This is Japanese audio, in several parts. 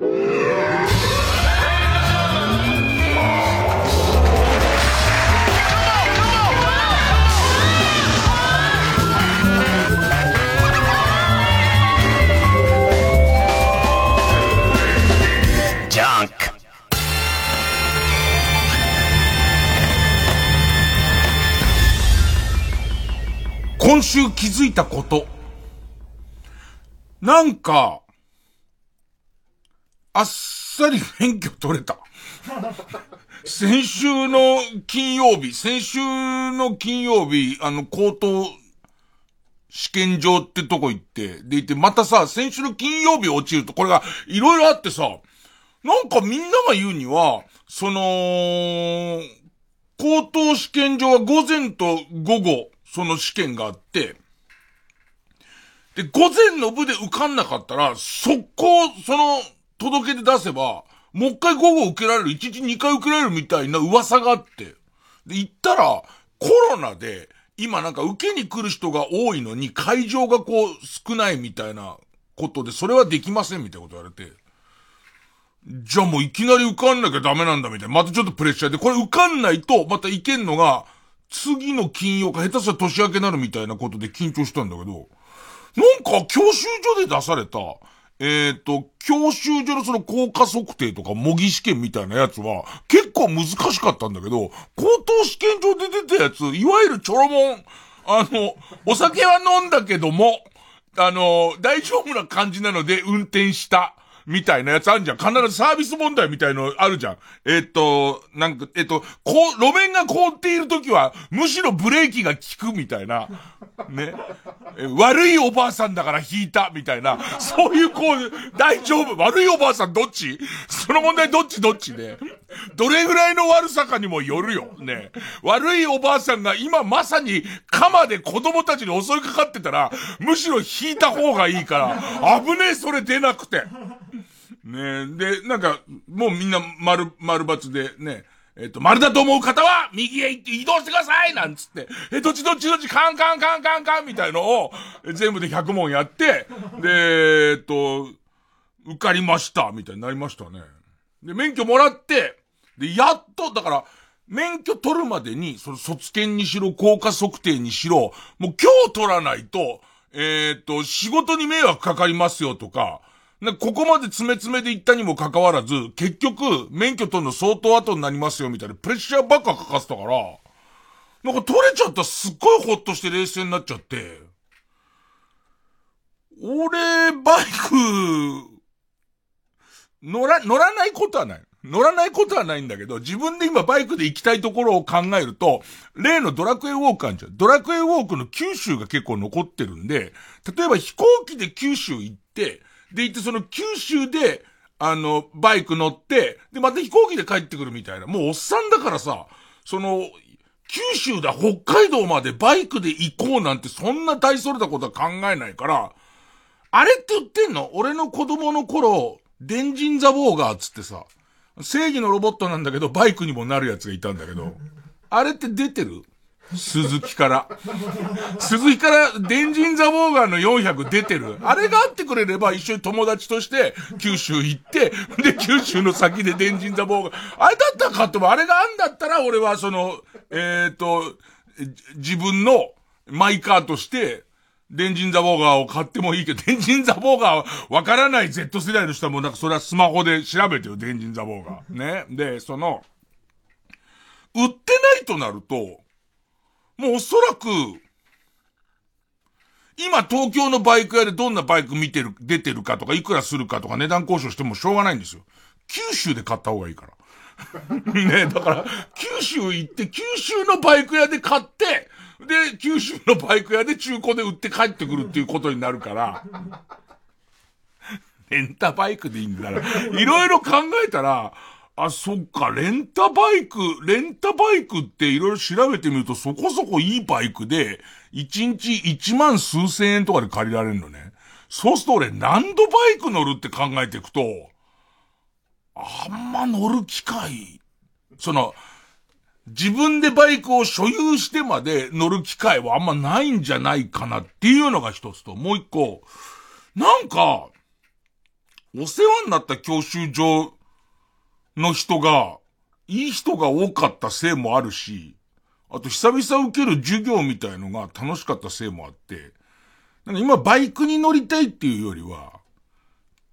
今週気づいたこと。なんか、あっさり免許取れた。先週の金曜日、先週の金曜日、あの、高等試験場ってとこ行って、で行って、またさ、先週の金曜日落ちると、これがいろいろあってさ、なんかみんなが言うには、その、高等試験場は午前と午後、その試験があって、で、午前の部で受かんなかったら、速攻、その、届けで出せば、もう一回午後受けられる、一日二回受けられるみたいな噂があって。で、行ったら、コロナで、今なんか受けに来る人が多いのに、会場がこう、少ないみたいなことで、それはできませんみたいなこと言われて。じゃあもういきなり受かんなきゃダメなんだみたいな。またちょっとプレッシャーで、これ受かんないと、またいけんのが、次の金曜か下手したら年明けになるみたいなことで緊張したんだけど、なんか教習所で出された、えっ、ー、と、教習所のその効果測定とか模擬試験みたいなやつは結構難しかったんだけど、高等試験場で出たやつ、いわゆるチョロモン、あの、お酒は飲んだけども、あの、大丈夫な感じなので運転した。みたいなやつあるじゃん。必ずサービス問題みたいのあるじゃん。えっ、と、なんか、えっ、と、こう、路面が凍っているときは、むしろブレーキが効くみたいな。ね。悪いおばあさんだから引いた、みたいな。そういうこう、大丈夫。悪いおばあさんどっち？その問題どっちどっちで。どれぐらいの悪さかにもよるよ。ね。悪いおばあさんが今まさに鎌で子供たちに襲いかかってたら、むしろ引いた方がいいから、危ねえそれ出なくて。ねで、なんか、もうみんな丸、丸抜でね、えっと、丸だと思う方は、右へ行って移動してくださいなんつって、え、どっちどっちどっち、カンカンカンカンカンみたいのを、全部で100問やって、で、えっと、受かりました、みたいになりましたね。で、免許もらって、で、やっと、だから、免許取るまでに、その卒検にしろ、効果測定にしろ、もう今日取らないと、えっと、仕事に迷惑かかりますよとか、ここまで詰め詰めで行ったにもかかわらず、結局、免許取るの相当後になりますよ、みたいなプレッシャーばっかかかってたから、なんか取れちゃったらすっごいほっとして冷静になっちゃって、俺、バイク、乗ら、乗らないことはない。乗らないことはないんだけど、自分で今バイクで行きたいところを考えると、例のドラクエウォークあるじゃん。ドラクエウォークの九州が結構残ってるんで、例えば飛行機で九州行って、で行ってその九州で、あの、バイク乗って、で、また飛行機で帰ってくるみたいな。もうおっさんだからさ、その、九州だ、北海道までバイクで行こうなんてそんな大それたことは考えないから、あれって言ってんの？俺の子供の頃、デンジンザボーガーつってさ、正義のロボットなんだけど、バイクにもなるやつがいたんだけど、あれって出てる？鈴木から。鈴木から、デンジンザボーガーの400出てる。あれがあってくれれば一緒に友達として九州行って、で、九州の先でデンジンザボーガー。あれだったら買っても、あれがあんだったら俺はその、えっ、ー、と、自分のマイカーとして、デンジンザボーガーを買ってもいいけど、デンジンザボーガーはわからない Z 世代の人はもうなんかそれはスマホで調べてよ、デンジンザボーガー。ね。で、その、売ってないとなると、もうおそらく、今東京のバイク屋でどんなバイク見てる、出てるかとか、いくらするかとか値段交渉してもしょうがないんですよ。九州で買った方がいいから。ねだから、九州行って、九州のバイク屋で買って、で、九州のバイク屋で中古で売って帰ってくるっていうことになるから、レンタバイクでいいんだから、いろいろ考えたら、あ、そっか、レンタバイク、レンタバイクっていろいろ調べてみるとそこそこいいバイクで、1日1万数千円とかで借りられるのね。そうすると俺何度バイク乗るって考えていくと、あんま乗る機会、その、自分でバイクを所有してまで乗る機会はあんまないんじゃないかなっていうのが一つと、もう一個、なんか、お世話になった教習所の人が、いい人が多かったせいもあるし、あと久々受ける授業みたいのが楽しかったせいもあって、なんか今バイクに乗りたいっていうよりは、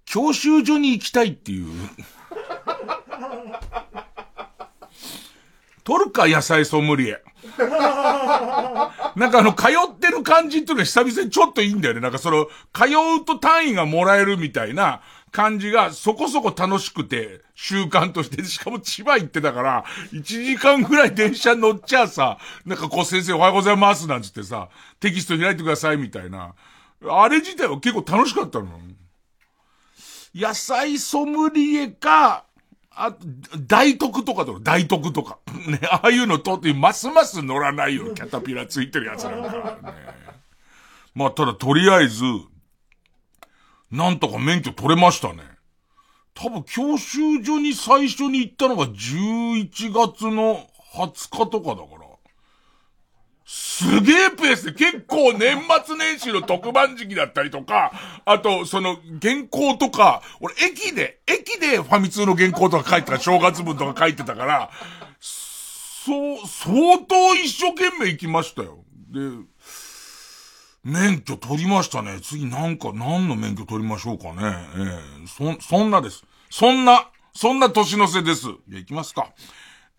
教習所に行きたいっていう。取るか野菜ソムリエ。なんかあの、通ってる感じっていうのは久々にちょっといいんだよね。なんかその、通うと単位がもらえるみたいな感じがそこそこ楽しくて、習慣として、しかも千葉行ってたから、1時間ぐらい電車乗っちゃうさ、なんかこう先生おはようございますなんつってさ、テキスト開いてくださいみたいな。あれ自体は結構楽しかったの。野菜ソムリエか、あ、大徳とかだろ、大徳とか。ね、ああいうのとってますます乗らないよ、キャタピラついてるやつなんだからね。まあ、ただとりあえず、なんとか免許取れましたね。多分教習所に最初に行ったのが11月の20日とかだから。すげえペースで結構年末年始の特番時期だったりとか、あと、その原稿とか、俺駅で、駅でファミ通の原稿とか書いてた、正月分とか書いてたから、そう、相当一生懸命行きましたよ。で、免許取りましたね。次なんか何の免許取りましょうかね。ええー、そ、そんなです。そんな、そんな年の瀬です。じゃあ行きますか。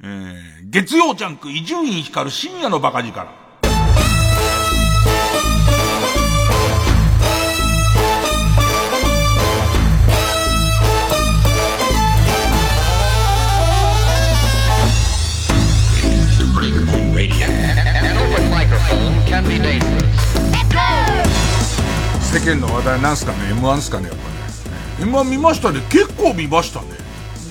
えー、月曜ジャンク伊集院光る深夜のバカ力。世間の話題なんすかね ?M1 すかね？やっぱね。M1 見ましたね。結構見ましたね。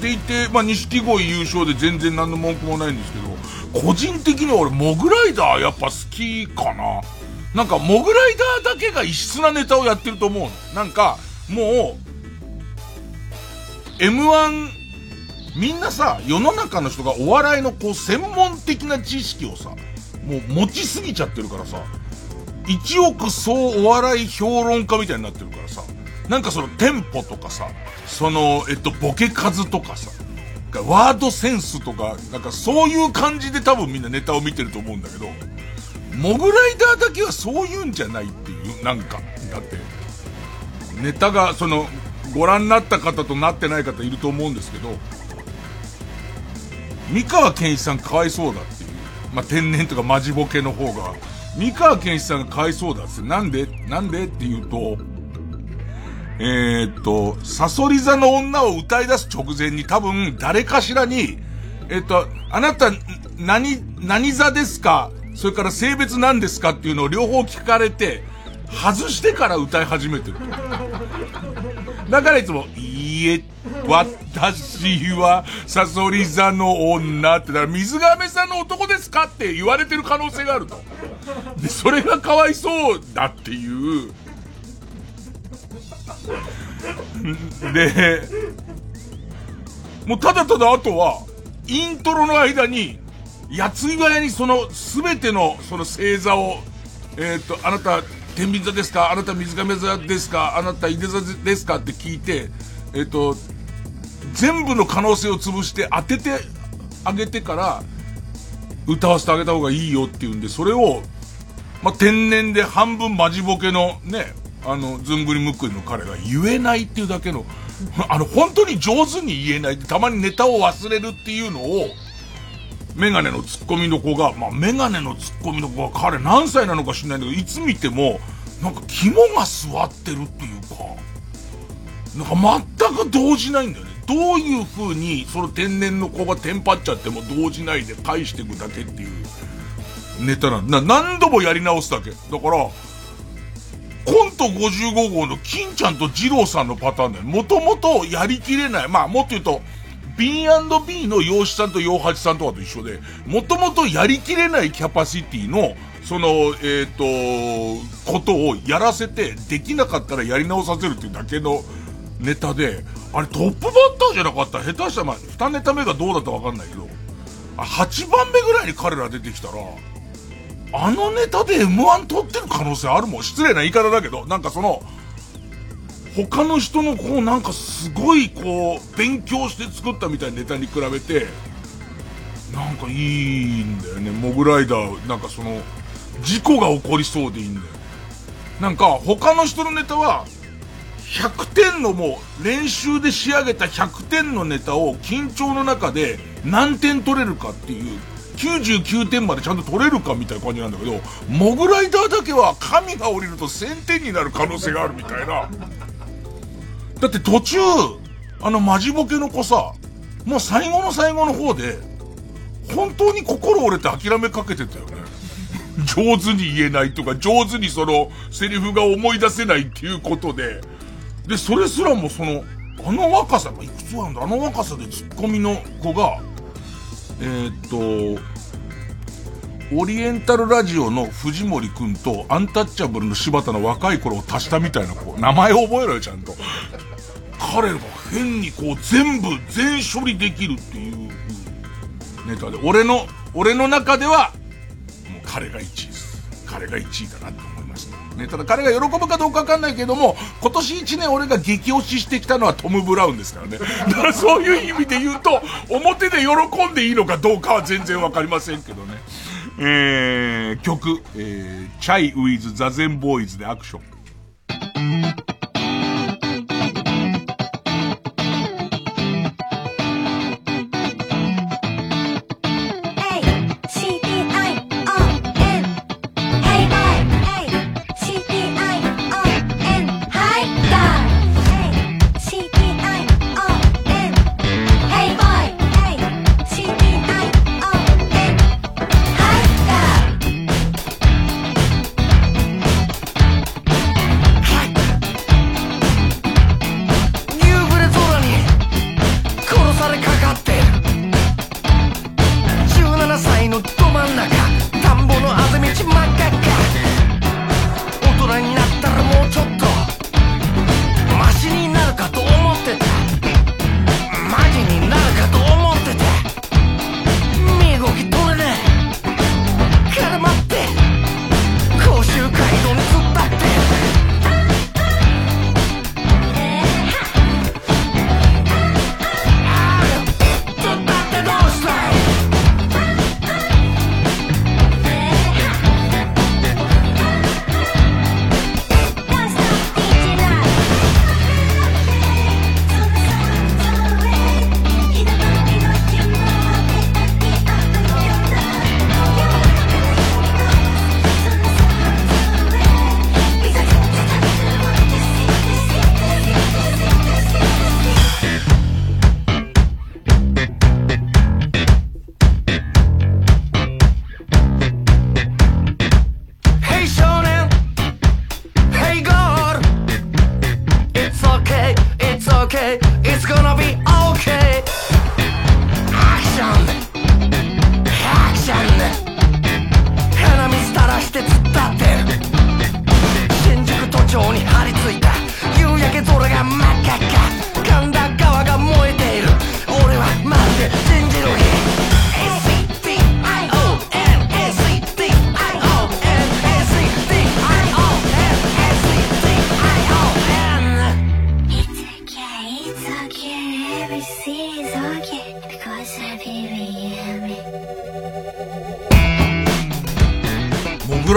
でいて、まあ、錦鯉優勝で全然何の文句もないんですけど、個人的に俺、モグライダーやっぱ好きかな。なんか、モグライダーだけが異質なネタをやってると思うの。なんか、もう、M1、みんなさ、世の中の人がお笑いのこう、専門的な知識をさ、もう持ちすぎちゃってるからさ、一億総お笑い評論家みたいになってるからさ、なんかそのテンポとかさ、その、えっと、ボケ数とかさ、ワードセンスとか、なんかそういう感じで多分みんなネタを見てると思うんだけど、モグライダーだけはそういうんじゃないっていう、なんか。だって、ネタが、その、ご覧になった方となってない方いると思うんですけど、三河健一さんかわいそうだっていう。まあ、天然とかマジボケの方が、三河健一さんがかわいそうだって、なんでなんでって言うと、えー、っと、サソリ座の女を歌い出す直前に多分誰かしらに、えー、っと、あなた、何、何座ですか？それから性別何ですかっていうのを両方聞かれて、外してから歌い始めてる。だからいつも、いいえ、私は、サソリ座の女って、だから水亀座の男ですかって言われてる可能性があると。で、それがかわいそうだっていう、で、もうただただあとは、イントロの間に、やついがやにその、すべての、その星座を、えっ、ー、と、あなた、天秤座ですかあなた水亀座ですかあなた井出座ですかって聞いて、えっ、と、全部の可能性を潰して当ててあげてから、歌わせてあげた方がいいよっていうんで、それを、まあ、天然で半分マジボケのね、あの、ずんぐりむっくりの彼が言えないっていうだけの、あの、本当に上手に言えない。たまにネタを忘れるっていうのを、メガネのツッコミの子が、まあ、メガネのツッコミの子が彼何歳なのか知んないんだけど、いつ見ても、なんか肝が座ってるっていうか、なんか全く動じないんだよね。どういう風に、その天然の子がテンパっちゃっても動じないで返していくだけっていうネタなんだ。何度もやり直すだけ。だから、コント55号の金ちゃんと二郎さんのパターンだよ。もともとやりきれない。まあ、もっと言うと、B&B の洋師さんと洋八さんとかと一緒で、もともとやりきれないキャパシティの、その、えっ、ー、と、ことをやらせて、できなかったらやり直させるっていうだけのネタで、あれトップバッターじゃなかった下手したら、ま、2ネタ目がどうだったかわかんないけど、8番目ぐらいに彼ら出てきたら、あのネタで M1 取ってる可能性あるもん。失礼な言い方だけど、なんかその、他の人のこうなんかすごいこう、勉強して作ったみたいなネタに比べて、なんかいいんだよね。モグライダー、なんかその、事故が起こりそうでいいんだよ。なんか他の人のネタは、100点のもう練習で仕上げた100点のネタを緊張の中で何点取れるかっていう99点までちゃんと取れるかみたいな感じなんだけど、モグライダーだけは神が降りると1000点になる可能性があるみたいな。だって途中、あのマジボケの子さ、もう最後の最後の方で、本当に心折れて諦めかけてたよね。上手に言えないとか、上手にその、セリフが思い出せないっていうことで、で、それすらもその、あの若さ、いくつなんだあの若さでツッコミの子が、えー、っと、オリエンタルラジオの藤森くんとアンタッチャブルの柴田の若い頃を足したみたいな子、名前覚えろよ、ちゃんと。彼が変にこう全部全処理できるっていうネタで、俺の、俺の中では、もう彼が1位です。彼が1位だなって。ね、ただ彼が喜ぶかどうかわかんないけども、今年1年俺が激推ししてきたのはトム・ブラウンですからね。だからそういう意味で言うと、表で喜んでいいのかどうかは全然わかりませんけどね。えー、曲、えー、チャイ・ウィズ・ザ・ゼン・ボーイズでアクション。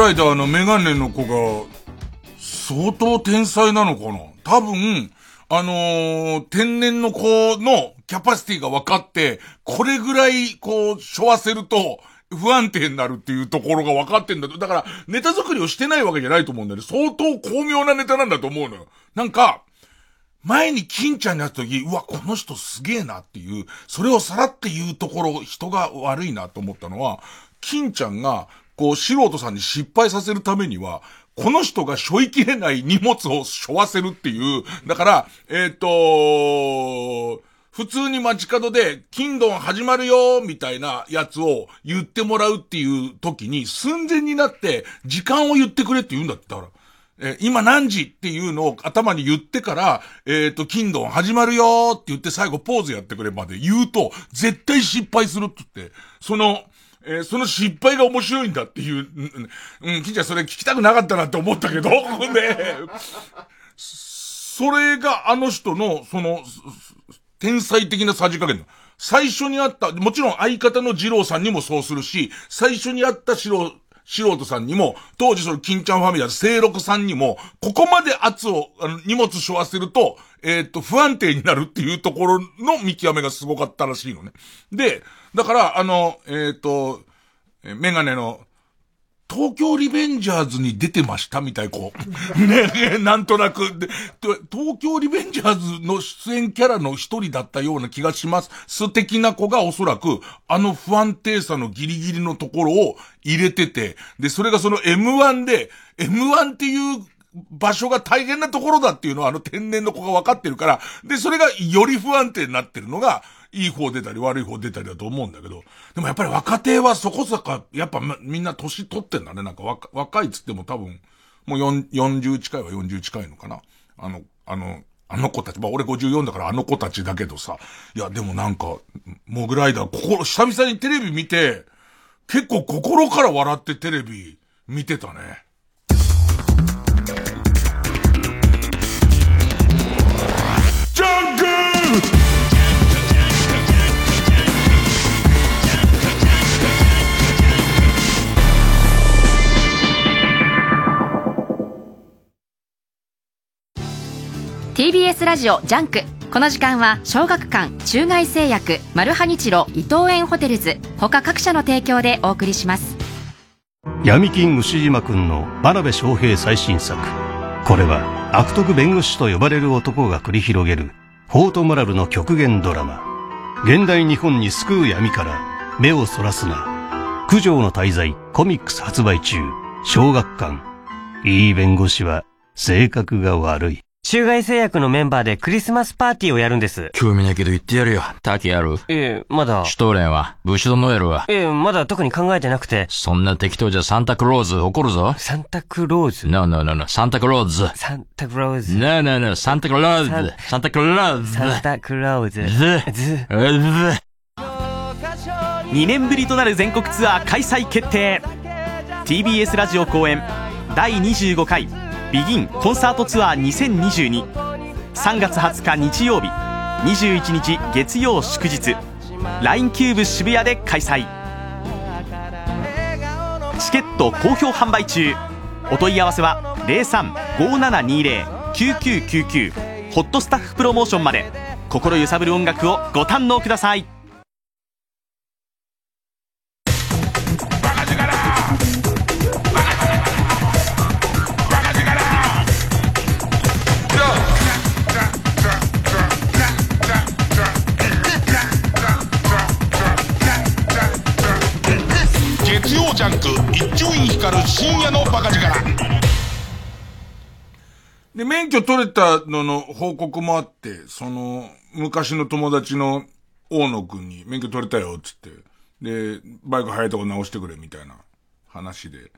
ライダーのメガネの子が、相当天才なのかな？多分、あのー、天然の子のキャパシティが分かって、これぐらい、こう、しょわせると、不安定になるっていうところが分かってんだと。だから、ネタ作りをしてないわけじゃないと思うんだよね。相当巧妙なネタなんだと思うのよ。なんか、前に金ちゃんに会った時、うわ、この人すげえなっていう、それをさらって言うところ、人が悪いなと思ったのは、金ちゃんが、こう、素人さんに失敗させるためには、この人が背負いきれない荷物を背負わせるっていう、だから、えっ、ー、と普通に街角で、金ドン始まるよみたいなやつを言ってもらうっていう時に、寸前になって、時間を言ってくれって言うんだって、だから。え、今何時っていうのを頭に言ってから、えっ、ー、と、金ドン始まるよって言って最後ポーズやってくれまで言うと、絶対失敗するって言って、その、えー、その失敗が面白いんだっていう、うん、うん、金ちゃんそれ聞きたくなかったなって思ったけど、ね、それがあの人の、その、天才的なさじ加減最初にあった、もちろん相方の二郎さんにもそうするし、最初にあった四郎、素人さんにも、当時その金ちゃんファミリア清六さんにも、ここまで圧を、あの、荷物背負わせると、えっ、と、不安定になるっていうところの見極めがすごかったらしいのね。で、だから、あの、えっ、ー、と、メガネの東京リベンジャーズに出てましたみたい、こう。ね、なんとなく。で、東京リベンジャーズの出演キャラの一人だったような気がします。素敵な子がおそらく、あの不安定さのギリギリのところを入れてて、で、それがその M1 で、M1 っていう場所が大変なところだっていうのはあの天然の子が分かってるから、で、それがより不安定になってるのが、いい方出たり悪い方出たりだと思うんだけど、でもやっぱり若手はそこそこ、やっぱみんな年取ってんだね。なんか若若いつっても多分、もう40近いは40近いのかな。あの、あの、あの子たち、まあ俺54だからあの子たちだけどさ、いやでもなんか、モグライダー、心、久々にテレビ見て、結構心から笑ってテレビ見てたね。TBS ラジオ JUNK。この時間は小学館中外製薬マルハニチロ伊藤園ホテルズ他各社の提供でお送りします。闇金ウシジマくんの真鍋昌平最新作。これは悪徳弁護士と呼ばれる男が繰り広げるフォートモラルの極限ドラマ。現代日本に巣食う闇から目をそらすな。九条の大罪コミックス発売中。小学館。いい弁護士は性格が悪い。中外製薬のメンバーでクリスマスパーティーをやるんです。興味ないけど言ってやるよ。タキやるええ、まだ。シュトーレンはブシュドノエルはええ、まだ特に考えてなくて。そんな適当じゃサンタクローズ怒るぞ。サンタクローズ ?No, no, no, no. サンタクローズ。サンタクローズ。No, no, no. サンタクローズ。サンタクローズ。サンタクローズ。ズ。ズ。ズ。2年ぶりとなる全国ツアー開催決定 TBS ラジオ公演第25回ビギンコンサートツアー2022 3月20日日曜日。21日月曜祝日。LINE キューブ渋谷で開催。チケット好評販売中。お問い合わせは0357209999ホットスタッフプロモーションまで。心揺さぶる音楽をご堪能ください。ジャンク一丁院光る深夜のバカ力で、免許取れたのの報告もあって、その、昔の友達の大野くんに免許取れたよ、つって。で、バイク速いとこ直してくれ、みたいな話で。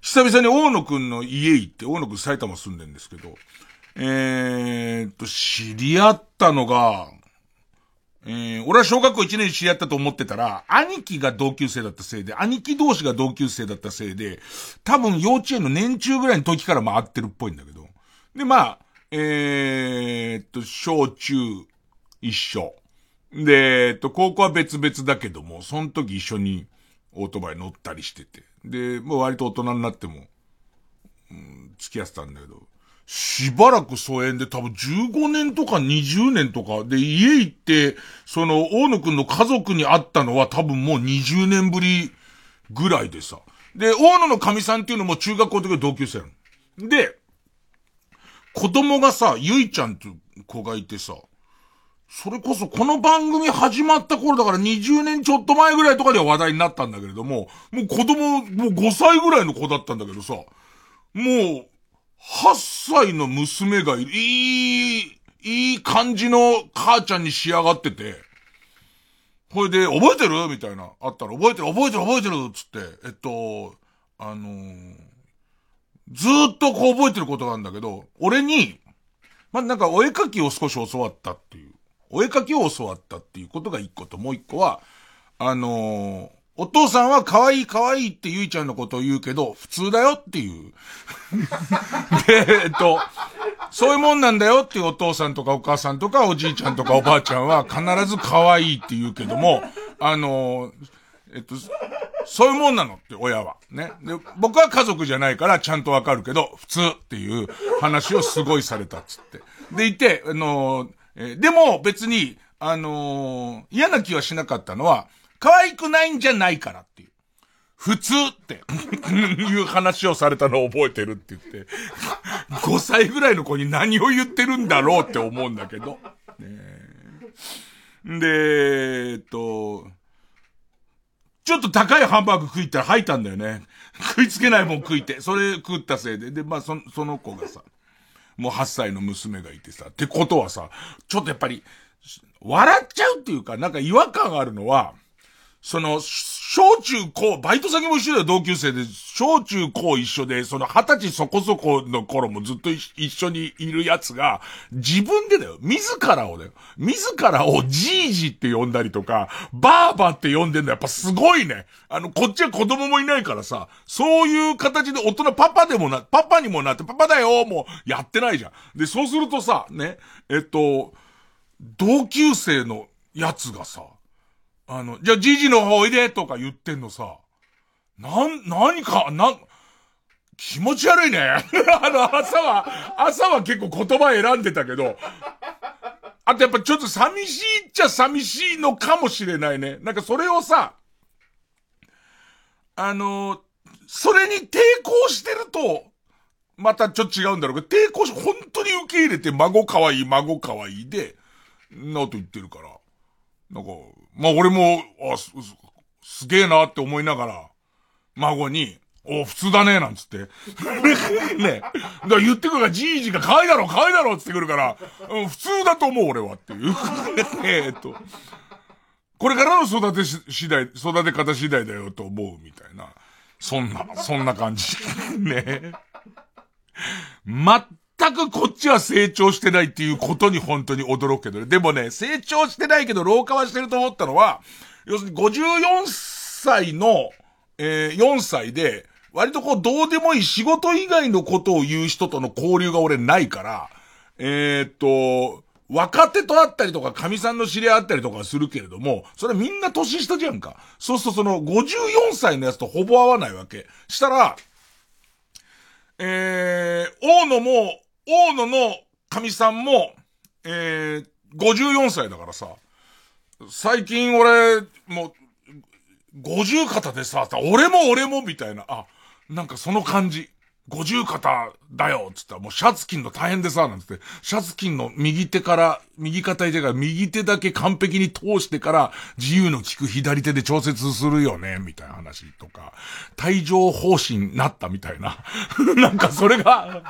久々に大野くんの家行って、大野くん埼玉住んでんですけど、えー、っと、知り合ったのが、えー、俺は小学校1年知り合ったと思ってたら、兄貴が同級生だったせいで、兄貴同士が同級生だったせいで、多分幼稚園の年中ぐらいの時から回ってるっぽいんだけど。で、まあ、えー、と、小中一緒。で、えっと、高校は別々だけども、その時一緒にオートバイ乗ったりしてて。で、もう割と大人になっても、うん、付き合ってたんだけど。しばらく疎遠で多分15年とか20年とかで家行って、その大野くんの家族に会ったのは多分もう20年ぶりぐらいでさ。で、大野の神さんっていうのも中学校の時の同級生。で、子供がさ、ゆいちゃんっていう子がいてさ、それこそこの番組始まった頃だから20年ちょっと前ぐらいとかでは話題になったんだけれども、もう子供、もう5歳ぐらいの子だったんだけどさ、もう、8歳の娘がい、いい、い感じの母ちゃんに仕上がってて、これで、覚えてる？みたいな、あったら、覚えてる、覚えてる、覚えてるつって、えっと、あのー、ずっとこう覚えてることがあるんだけど、俺に、まなんかお絵かきを少し教わったっていう、お絵かきを教わったっていうことが一個と、もう一個は、あのー、お父さんは可愛い可愛いってゆいちゃんのことを言うけど、普通だよっていう。で、えっと、そういうもんなんだよっていうお父さんとかお母さんとかおじいちゃんとかおばあちゃんは必ず可愛いって言うけども、あの、えっと、そういうもんなのって親は。ね。で、僕は家族じゃないからちゃんとわかるけど、普通っていう話をすごいされたっつって。でいて、あの、え、でも別に、あの、嫌な気はしなかったのは、可愛くないんじゃないからっていう。普通って いう話をされたのを覚えてるって言って、5歳ぐらいの子に何を言ってるんだろうって思うんだけど。ね、で、えっと、ちょっと高いハンバーグ食いたら吐いたんだよね。食いつけないもん食いて。それ食ったせいで。で、まあ、そ、その子がさ、もう8歳の娘がいてさ、ってことはさ、ちょっとやっぱり、笑っちゃうっていうか、なんか違和感あるのは、その、小中高、バイト先も一緒だよ、同級生で。小中高一緒で、その二十歳そこそこの頃もずっと一緒にいるやつが、自分でだよ、自らをだよ。自らをじいじって呼んだりとか、ばあばって呼んでんのやっぱすごいね。あの、こっちは子供もいないからさ、そういう形で大人パパでもな、パパにもなって、パパだよ、もうやってないじゃん。で、そうするとさ、ね、えっと、同級生のやつがさ、あの、じゃあ、じじの方おいでとか言ってんのさ、なん、何か、なん、気持ち悪いね。あの、朝は、朝は結構言葉選んでたけど、あとやっぱちょっと寂しいっちゃ寂しいのかもしれないね。なんかそれをさ、あの、それに抵抗してると、またちょっと違うんだろうけど、抵抗し、本当に受け入れて孫かわい、孫かわいいで、なと言ってるから。なんか、まあ俺も、あ、す、すげえなって思いながら、孫に、お、普通だね、なんつって。ね。だから言ってくるから、じいじが可愛いだろ、可愛いだろ、つってくるから、うん、普通だと思う、俺は、っていう。えっと。これからの育てし、次第、育て方次第だよ、と思う、みたいな。そんな、そんな感じ。ね。全全くこっちは成長してないっていうことに本当に驚くけどね。でもね、成長してないけど老化はしてると思ったのは、要するに54歳の、えー、4歳で、割とこうどうでもいい仕事以外のことを言う人との交流が俺ないから、えー、っと、若手と会ったりとか、神さんの知り合ったりとかするけれども、それみんな年下じゃんか。そうするとその54歳のやつとほぼ合わないわけ。したら、えー、大野も、大野の神さんも、えー、54歳だからさ、最近俺、もう、50肩でさ、俺も俺もみたいな、あ、なんかその感じ。50肩だよつったら、もうシャツ金の大変でさ、なんつって、シャツ金の右手から、右肩手から右手だけ完璧に通してから、自由の利く左手で調節するよね、みたいな話とか、帯状方針なったみたいな。なんかそれが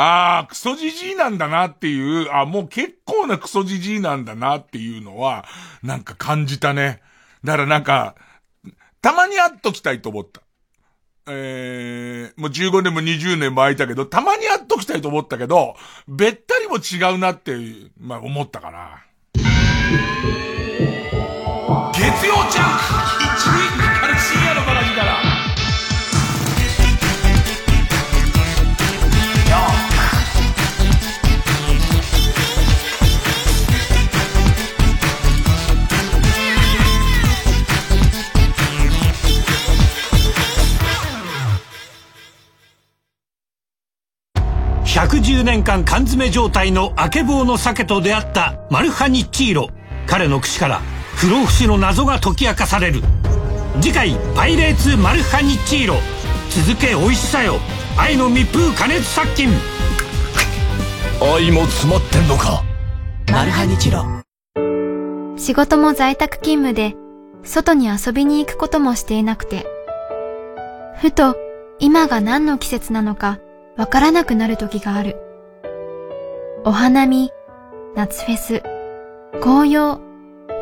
ああ、クソじじいなんだなっていう、あもう結構なクソじじいなんだなっていうのは、なんか感じたね。だからなんか、たまに会っときたいと思った。えー、もう15年も20年も空いたけど、たまに会っときたいと思ったけど、べったりも違うなって、まあ思ったかな。月曜ジャンク110年間缶詰状態のあけぼうの鮭と出会ったマルハニッチーロ。彼の口から不老不死の謎が解き明かされる。次回「パイレーツマルハニッチーロ」続け美味しさよ。愛の密封加熱殺菌。愛も詰まってんのか。マルハニチロ。仕事も在宅勤務で外に遊びに行くこともしていなくて。ふと今が何の季節なのかわからなくなる時がある。お花見、夏フェス、紅葉、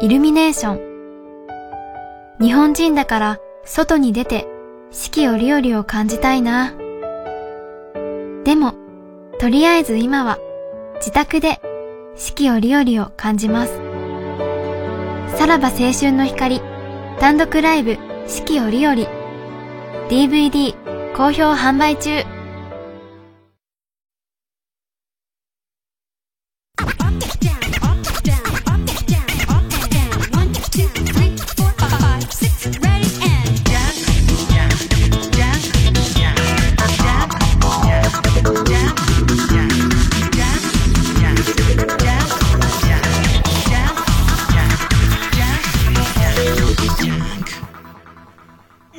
イルミネーション。日本人だから外に出て四季折々を感じたいな。でも、とりあえず今は自宅で四季折々を感じます。さらば青春の光単独ライブ四季折々 DVD 好評販売中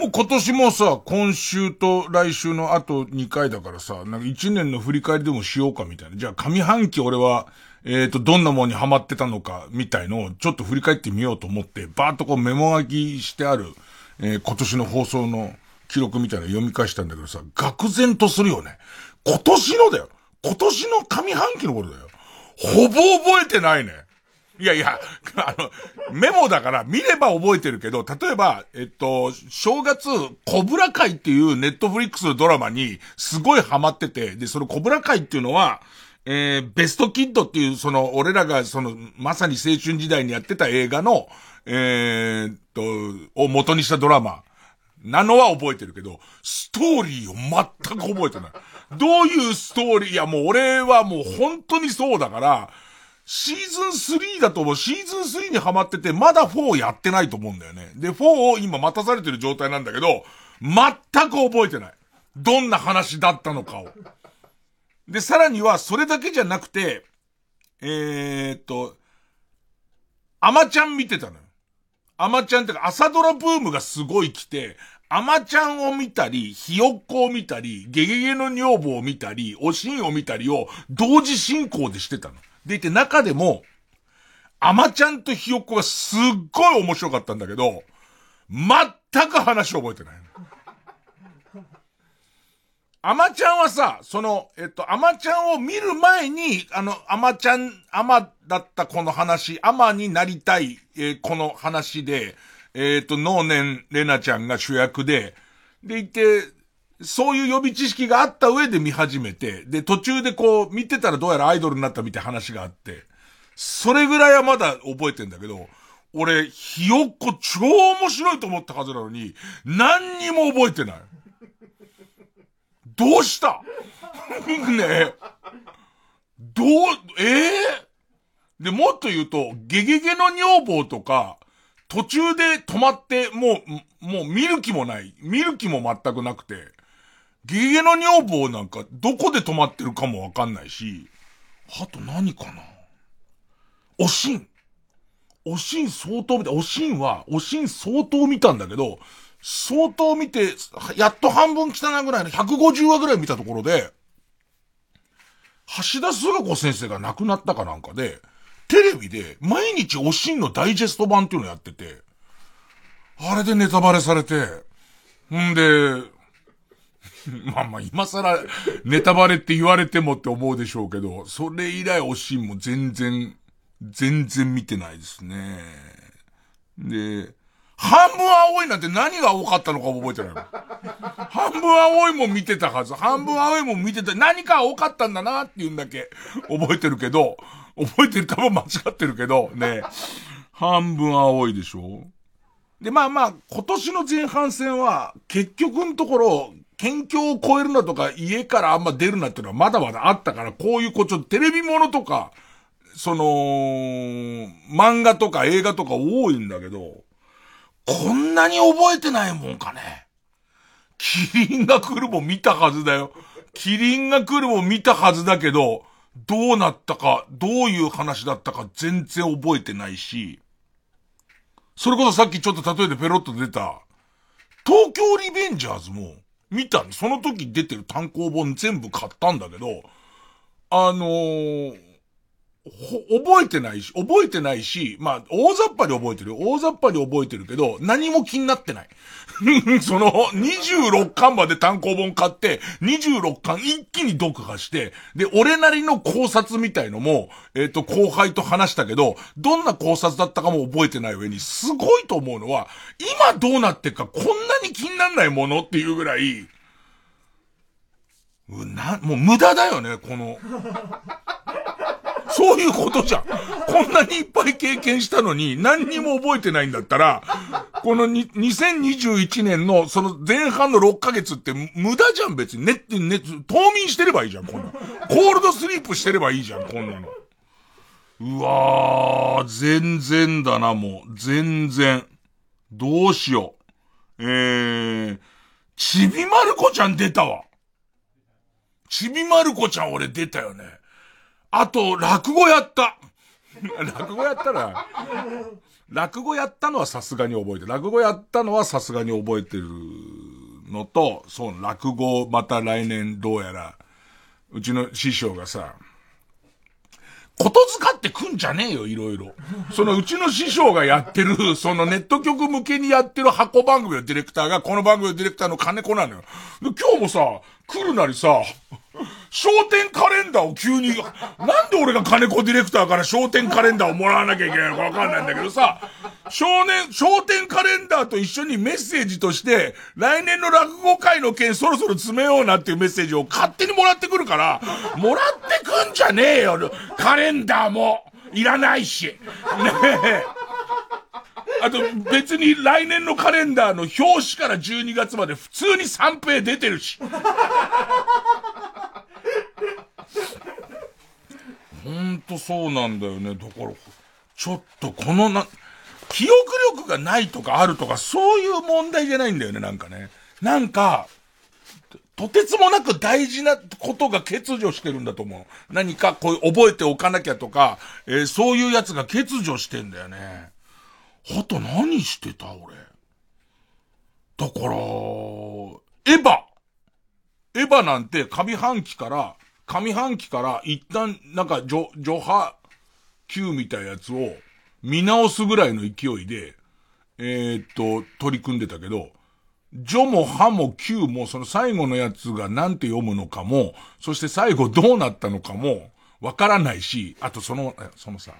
も今年もさ、今週と来週のあと2回だからさ、なんか1年の振り返りでもしようかみたいな。じゃあ上半期俺は、えっ、と、どんなもんにハマってたのか、みたいのをちょっと振り返ってみようと思って、バーっとこうメモ書きしてある、えー、今年の放送の記録みたいな読み返したんだけどさ、愕然とするよね。今年のだよ。今年の上半期のことだよ。ほぼ覚えてないね。いやいや、あの、メモだから見れば覚えてるけど、例えば、えっと、正月、コブラ会っていうネットフリックスのドラマにすごいハマってて、で、そのコブラ会っていうのは、えー、ベストキッドっていう、その、俺らが、その、まさに青春時代にやってた映画の、えー、と、を元にしたドラマ、なのは覚えてるけど、ストーリーを全く覚えてない。どういうストーリー、いやもう俺はもう本当にそうだから、シーズン3だと思う。シーズン3にハマってて、まだ4やってないと思うんだよね。で、4を今待たされてる状態なんだけど、全く覚えてない。どんな話だったのかを。で、さらには、それだけじゃなくて、えー、っと、アマちゃん見てたのよ。アマちゃんってか、朝ドラブームがすごい来て、アマちゃんを見たり、ひよっこを見たり、ゲゲゲの女房を見たり、おしんを見たりを同時進行でしてたの。でいて中でも、アマちゃんとひよっこがすっごい面白かったんだけど、全く話覚えてない。アマちゃんはさ、その、えっと、アマちゃんを見る前に、あの、アマちゃん、アマだったこの話、アマになりたい、えー、この話で、えっ、と、能年レナちゃんが主役で、でいて、そういう予備知識があった上で見始めて、で、途中でこう、見てたらどうやらアイドルになったみたいな話があって、それぐらいはまだ覚えてんだけど、俺、ひよっこ超面白いと思ったはずなのに、何にも覚えてない。どうした？ねえどう、え？えー、で、もっと言うと、ゲゲゲの女房とか、途中で止まって、もう、もう見る気もない。見る気も全くなくて、ゲゲの女房なんか、どこで止まってるかもわかんないし、あと何かな？おしん。おしん相当見た。おしんは、おしん相当見たんだけど、相当見て、やっと半分来たなぐらいの150話ぐらい見たところで、橋田壽賀子先生が亡くなったかなんかで、テレビで毎日おしんのダイジェスト版っていうのやってて、あれでネタバレされて、んで、まあまあ今更ネタバレって言われてもって思うでしょうけど、それ以来おしんも全然、全然見てないですね。で、半分青いなんて何が多かったのか覚えてない半分青いも見てたはず。半分青いも見てた。何か多かったんだなっていうんだけ覚えてるけど、覚えてる多分間違ってるけど、ね。半分青いでしょで、まあまあ、今年の前半戦は、結局のところ、県境を越えるなとか、家からあんま出るなっていうのはまだまだあったから、こういうこうちょっとテレビものとか、その、漫画とか映画とか多いんだけど、こんなに覚えてないもんかね。キリンが来るも見たはずだよ。キリンが来るも見たはずだけど、どうなったか、どういう話だったか全然覚えてないし、それこそさっきちょっと例えてペロッと出た、東京リベンジャーズも、見たその時出てる単行本全部買ったんだけど、あのー、覚えてないし、覚えてないし、まあ、大雑把に覚えてる。大雑把に覚えてるけど、何も気になってない。その、26巻まで単行本買って、26巻一気に読破して、で、俺なりの考察みたいのも、えっ、ー、と、後輩と話したけど、どんな考察だったかも覚えてない上に、すごいと思うのは、今どうなってっかこんなに気にならないものっていうぐらい、うな、もう無駄だよね、この。そういうことじゃん。こんなにいっぱい経験したのに何にも覚えてないんだったら、このに2021年のその前半の6ヶ月って無駄じゃん別に。ね、ね、冬眠してればいいじゃん、こんな。コールドスリープしてればいいじゃん、こんなの。うわー、全然だな、もう。全然。どうしよう。えー、ちびまる子ちゃん出たわ。ちびまる子ちゃん俺出たよね。あと、落語やった。落語やったら、落語やったのはさすがに覚えてる。落語やったのはさすがに覚えてるのと、そう、落語また来年どうやら、うちの師匠がさ、ことづかってくんじゃねえよ、いろいろ。そのうちの師匠がやってる、そのネット局向けにやってる箱番組のディレクターが、この番組のディレクターの金子なのよ。で、今日もさ、来るなりさ、商店カレンダーを急に、なんで俺が金子ディレクターから商店カレンダーをもらわなきゃいけないのかわかんないんだけどさ、少年、商店カレンダーと一緒にメッセージとして、来年の落語会の件そろそろ詰めようなっていうメッセージを勝手にもらってくるから、もらってくんじゃねえよ、カレンダーも。いらないし。ねえ。あと別に来年のカレンダーの表紙から12月まで普通に三平出てるし。ほんとそうなんだよね。だから、ちょっとこのな、記憶力がないとかあるとか、そういう問題じゃないんだよね、なんかね。なんか、とてつもなく大事なことが欠如してるんだと思う。何かこう覚えておかなきゃとか、えー、そういうやつが欠如してんだよね。あと何してた俺。だから、エヴァ。エヴァなんて上半期から、上半期から一旦なんかジョ、ジョハ Q みたいなやつを見直すぐらいの勢いで、えー、っと、取り組んでたけど、ジョもハも Q もその最後のやつが何て読むのかも、そして最後どうなったのかもわからないし、あとその、そのさ、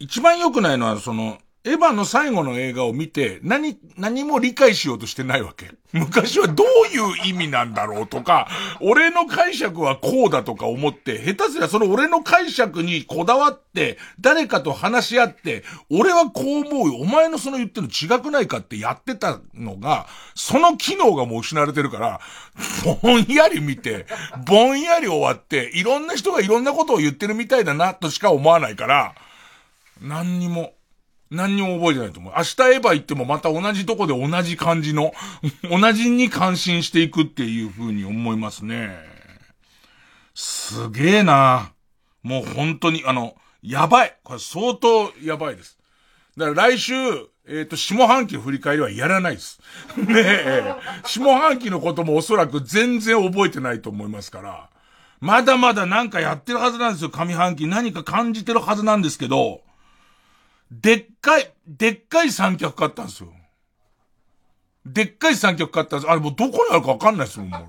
一番良くないのはその、エヴァの最後の映画を見て、何、何も理解しようとしてないわけ。昔はどういう意味なんだろうとか、俺の解釈はこうだとか思って、下手すりゃその俺の解釈にこだわって、誰かと話し合って、俺はこう思うよ、お前のその言ってるの違くないかってやってたのが、その機能がもう失われてるから、ぼんやり見て、ぼんやり終わって、いろんな人がいろんなことを言ってるみたいだな、としか思わないから、何にも、何にも覚えてないと思う。明日エヴァ行ってもまた同じとこで同じ感じの、同じに感心していくっていう風に思いますね。すげえなもう本当に、あの、やばい。これ相当やばいです。だから来週、えっ、ー、と、下半期振り返りはやらないです。ねえ。下半期のこともおそらく全然覚えてないと思いますから。まだまだなんかやってるはずなんですよ、上半期。何か感じてるはずなんですけど、でっかい、でっかい三脚買ったんですよ。でっかい三脚買ったんです。あれもうどこにあるかわかんないですもん、もう。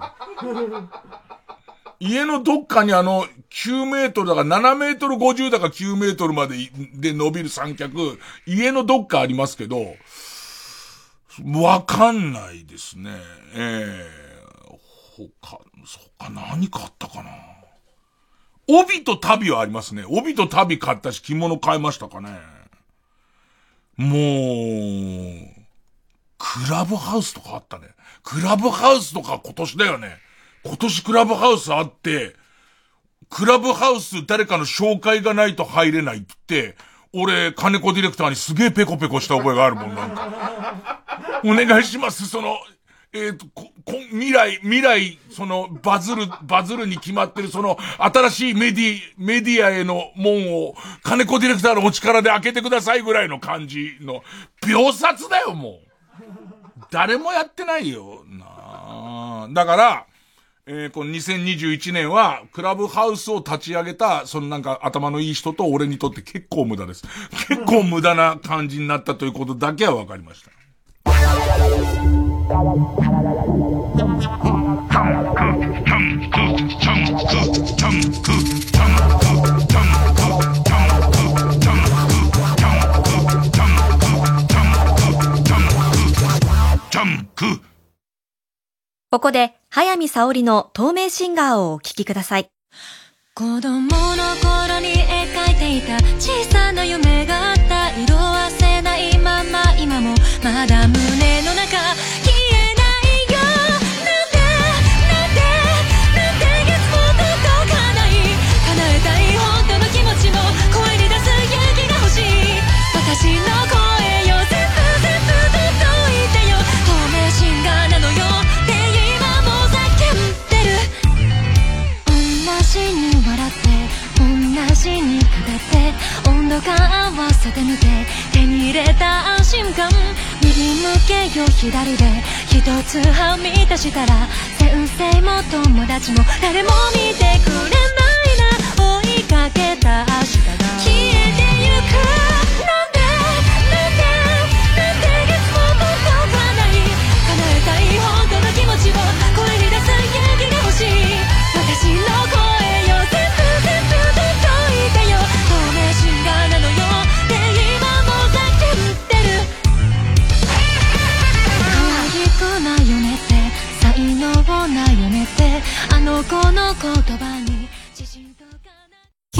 家のどっかにあの、9メートルだから7メートル50だから9メートルまでで伸びる三脚、家のどっかありますけど、わかんないですね。ええー、他、そっか、何買ったかな。帯と旅はありますね。帯と旅買ったし、着物買いましたかね。もう、クラブハウスとかあったね。クラブハウスとか今年だよね。今年クラブハウスあって、クラブハウス誰かの紹介がないと入れないって、俺、金子ディレクターにすげえペコペコした覚えがあるもん、なんか。お願いします、その、えっ、ー、と、こ、こ、未来、未来、その、バズる、バズるに決まってる、その、新しいメディ、メディアへの門を、金子ディレクターのお力で開けてくださいぐらいの感じの、秒殺だよ、もう。誰もやってないよ、なあ。だから、えー、この2021年は、クラブハウスを立ち上げた、そのなんか頭のいい人と俺にとって結構無駄です。結構無駄な感じになったということだけは分かりました。ここで、早見沙織の透明シンガーをお聴きください。子供の頃に描いていた小さな夢があった。色あせないまま。今もまだ胸のれた安心感右向けよ左で一つはみ出したら先生も友達も誰も見てくれないな追いかけた明日が消えてゆく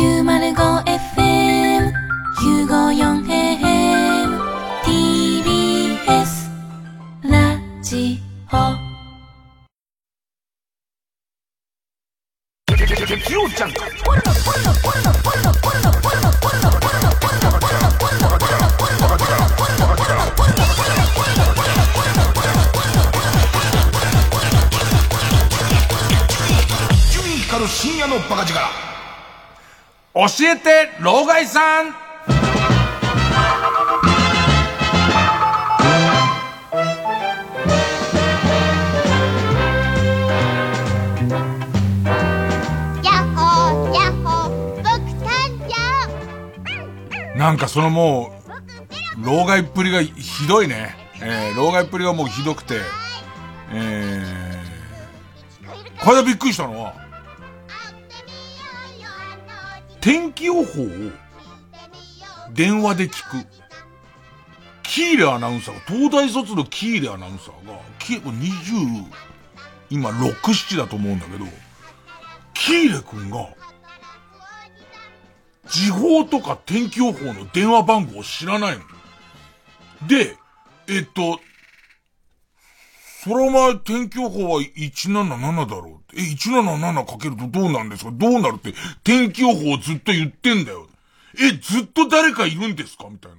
905FM 深夜のバカ力。教えて、老害さん。なんかそのもう、老害っぷりがひどいね。えー、老害っぷりがもうひどくて、えー、これでびっくりしたの。は、天気予報を電話で聞く。キーレアナウンサーが、東大卒のキーレアナウンサーが、結構20、今6、7だと思うんだけど、キーレ君が、時報とか天気予報の電話番号を知らないの。で、えっと、それお前天気予報は177だろう。え、177かけるとどうなんですか？どうなるって天気予報ずっと言ってんだよ。え、ずっと誰かいるんですか？みたいな。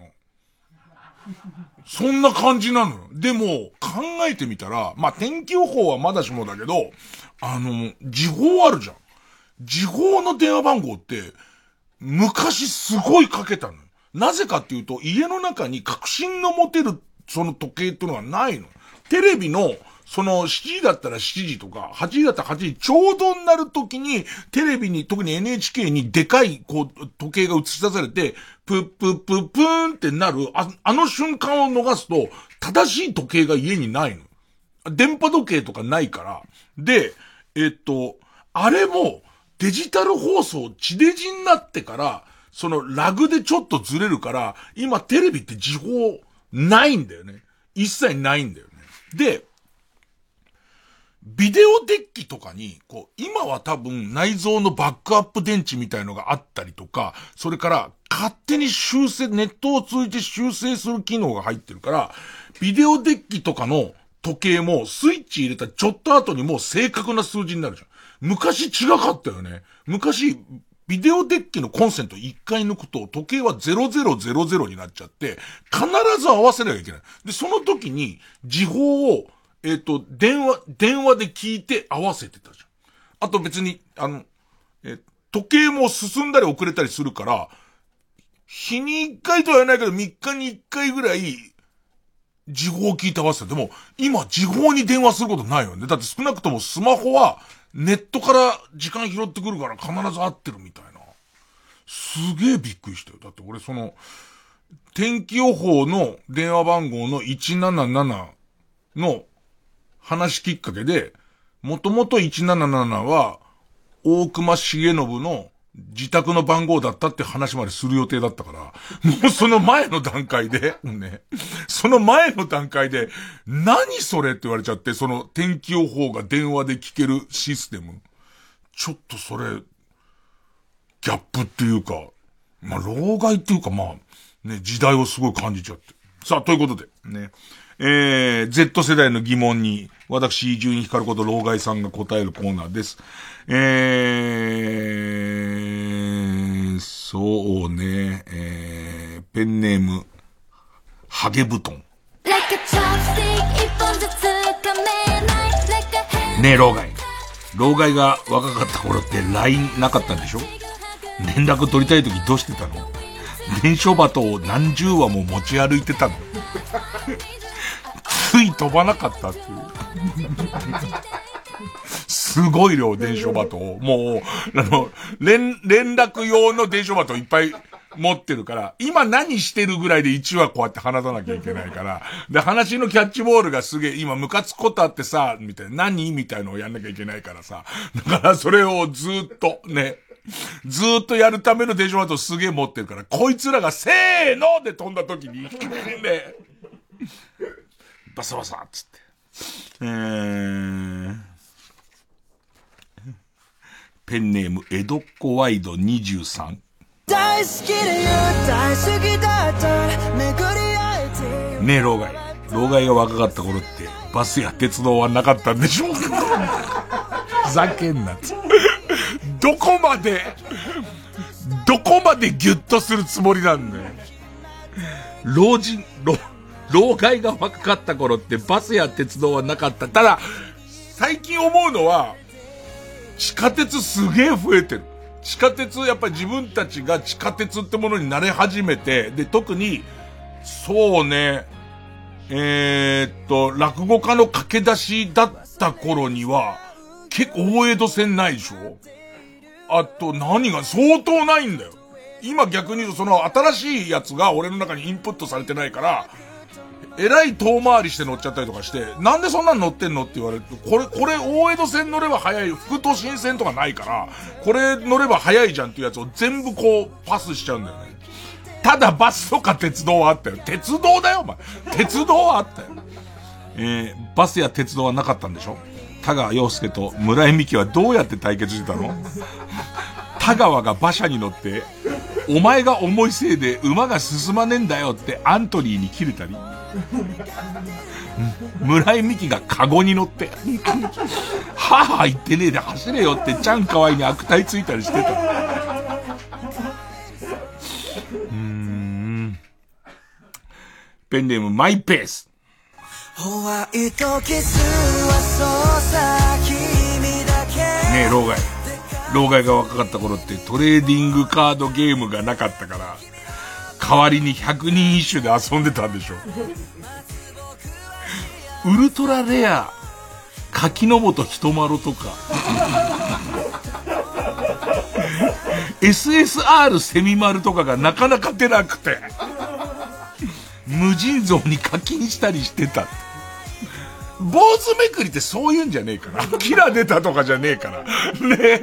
そんな感じなのよ。でも、考えてみたら、まあ、天気予報はまだしもだけど、あの、時報あるじゃん。時報の電話番号って、昔すごいかけたのよ。なぜかっていうと、家の中に確信の持てる、その時計っていうのはないの。テレビの、その7時だったら7時とか、8時だったら8時、ちょうどになる時に、テレビに、特に NHK にでかい、こう、時計が映し出されて、プップップップーンってなる、ああの瞬間を逃すと、正しい時計が家にないの。電波時計とかないから。で、えっと、あれも、デジタル放送、地デジになってから、そのラグでちょっとずれるから、今テレビって時報ないんだよね。一切ないんだよね。で、ビデオデッキとかに、こう、今は多分内蔵のバックアップ電池みたいのがあったりとか、それから勝手に修正、ネットを通じて修正する機能が入ってるから、ビデオデッキとかの時計もスイッチ入れたちょっと後にもう正確な数字になるじゃん。昔違かったよね。昔、ビデオデッキのコンセント一回抜くと時計は0000になっちゃって、必ず合わせなきゃいけない。で、その時に時報を、えっ、と、電話、電話で聞いて合わせてたじゃん。あと別に、あの、え時計も進んだり遅れたりするから、日に一回とは言わないけど、三日に一回ぐらい、時報を聞いて合わせて。でも、今、時報に電話することないよね。だって少なくともスマホは、ネットから時間拾ってくるから必ず合ってるみたいな。すげえびっくりしたよ。だって俺その、天気予報の電話番号の177の話きっかけで、もともと177は、大隈重信の自宅の番号だったって話までする予定だったから、もうその前の段階で、ね、その前の段階で、何それって言われちゃって、その天気予報が電話で聞けるシステム。ちょっとそれ、ギャップっていうか、まあ、老害っていうか、まあ、ね、時代をすごい感じちゃって。さあ、ということで、ね。えー、Z 世代の疑問に、私、伊集院光こと老害さんが答えるコーナーです。えー、そうね、えー、ペンネーム、ハゲ布団。ねえ、老害。老害が若かった頃って LINE なかったんでしょ？連絡取りたい時どうしてたの？伝書鳩を何十話も持ち歩いてたの？つい飛ばなかったっていう。すごい量伝書鳩を、もう、あの、連、連絡用の伝書鳩いっぱい持ってるから、今何してるぐらいで1話こうやって話さなきゃいけないから、で、話のキャッチボールがすげえ、今ムカつくことあってさ、みたいな、何みたいのをやんなきゃいけないからさ、だからそれをずっと、ね、ずっとやるためのデジョマトすげえ持ってるから、こいつらがせーので飛んだ時に、ね、バサバサっつって。えー、ペンネーム、江戸っ子ワイド23。大好きで言う大好きだった巡り合えて。ねえ、老害。老害が若かった頃って、バスや鉄道はなかったんでしょふざけんなって。どこまで、どこまでギュッとするつもりなんだよ。老人、老、老害が若かった頃ってバスや鉄道はなかった。ただ、最近思うのは、地下鉄すげえ増えてる。地下鉄、やっぱり自分たちが地下鉄ってものに慣れ始めて、で、特に、そうね、えー、っと、落語家の駆け出しだった頃には、結構大江戸線ないでしょ？あと何が相当ないんだよ。今逆に言うとその新しいやつが俺の中にインプットされてないから、えらい遠回りして乗っちゃったりとかして、なんでそんなの乗ってんのって言われると、これ、これ大江戸線乗れば早い、副都心線とかないから、これ乗れば早いじゃんっていうやつを全部こうパスしちゃうんだよね。ただバスとか鉄道はあったよ。鉄道だよ、お前。鉄道はあったよ。えー、バスや鉄道はなかったんでしょ？田川陽介と村井美樹はどうやって対決してたの？田川が馬車に乗って、お前が重いせいで馬が進まねえんだよってアントニーに切れたり、村井美樹がカゴに乗って、はぁは言ってねえで走れよってちゃんかわいに悪態ついたりしてた。うーん。ペンネームマイペース。ホワイトキスはそうさ君だけねえ老害老害が若かった頃ってトレーディングカードゲームがなかったから代わりに100人一首で遊んでたんでしょウルトラレア柿の本人丸とか SSR セミ丸とかがなかなか出なくて無尽蔵に課金したりしてた。坊主めくりってそういうんじゃねえから。キラ出たとかじゃねえから。ねえ。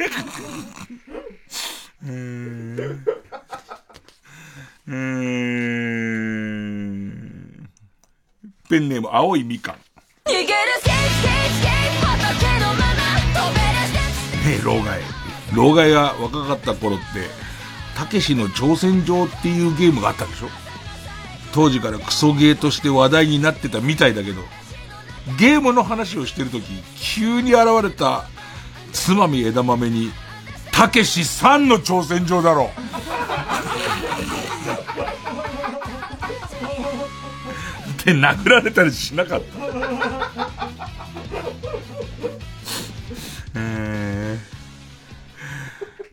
うん。うん。ペンネーム、青いみかん。逃げるねえ、老害。老害が若かった頃って、たけしの挑戦状っていうゲームがあったでしょ？当時からクソゲーとして話題になってたみたいだけど、ゲームの話をしてるとき、急に現れた、つまみ枝豆に、たけしさんの挑戦状だろ。って殴られたりしなかった。えー、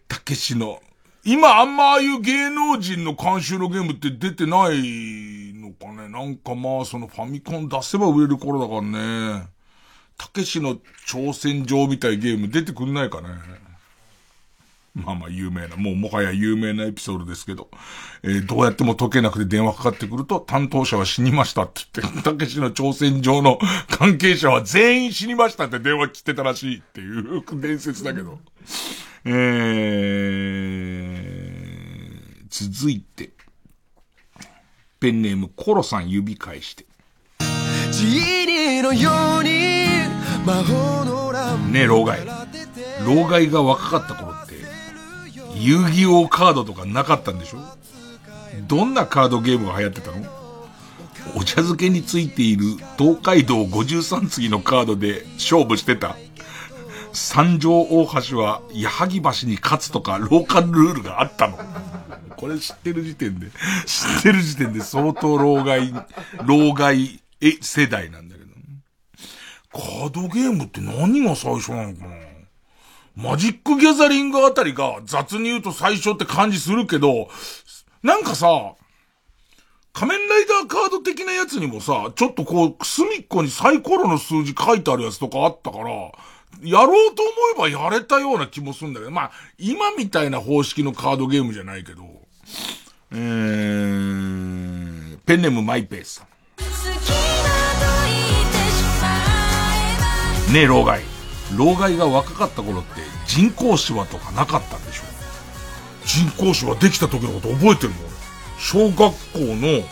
たけしの、今あんまああいう芸能人の監修のゲームって出てないのかね。なんかまあそのファミコン出せば売れる頃だからね。たけしの挑戦状みたいゲーム出てくんないかね。まあまあ有名な、もうもはや有名なエピソードですけど、えー、どうやっても解けなくて電話かかってくると、担当者は死にましたって言って、たけしの挑戦状の関係者は全員死にましたって電話来てたらしいっていう伝説だけど。えー、続いて、ペンネームコロさん指返して。のように魔法のねえ、老害。老害が若かった頃って、遊戯王カードとかなかったんでしょ？どんなカードゲームが流行ってたの？お茶漬けについている東海道53次のカードで勝負してた。三条大橋は矢作橋に勝つとかローカルルールがあったの。これ知ってる時点で、知ってる時点で相当老害、老害世代なんだけど、カードゲームって何が最初なのかな。マジックギャザリングあたりが雑に言うと最初って感じするけど、なんかさ、仮面ライダーカード的なやつにもさ、ちょっとこう、隅っこにサイコロの数字書いてあるやつとかあったから、やろうと思えばやれたような気もするんだけど、まあ、今みたいな方式のカードゲームじゃないけど、えー、ペンネームマイペースさん。ねえ、老害。老害が若かった頃って人工芝とかなかったんでしょ人工芝できた時のこと覚えてるの？小学校の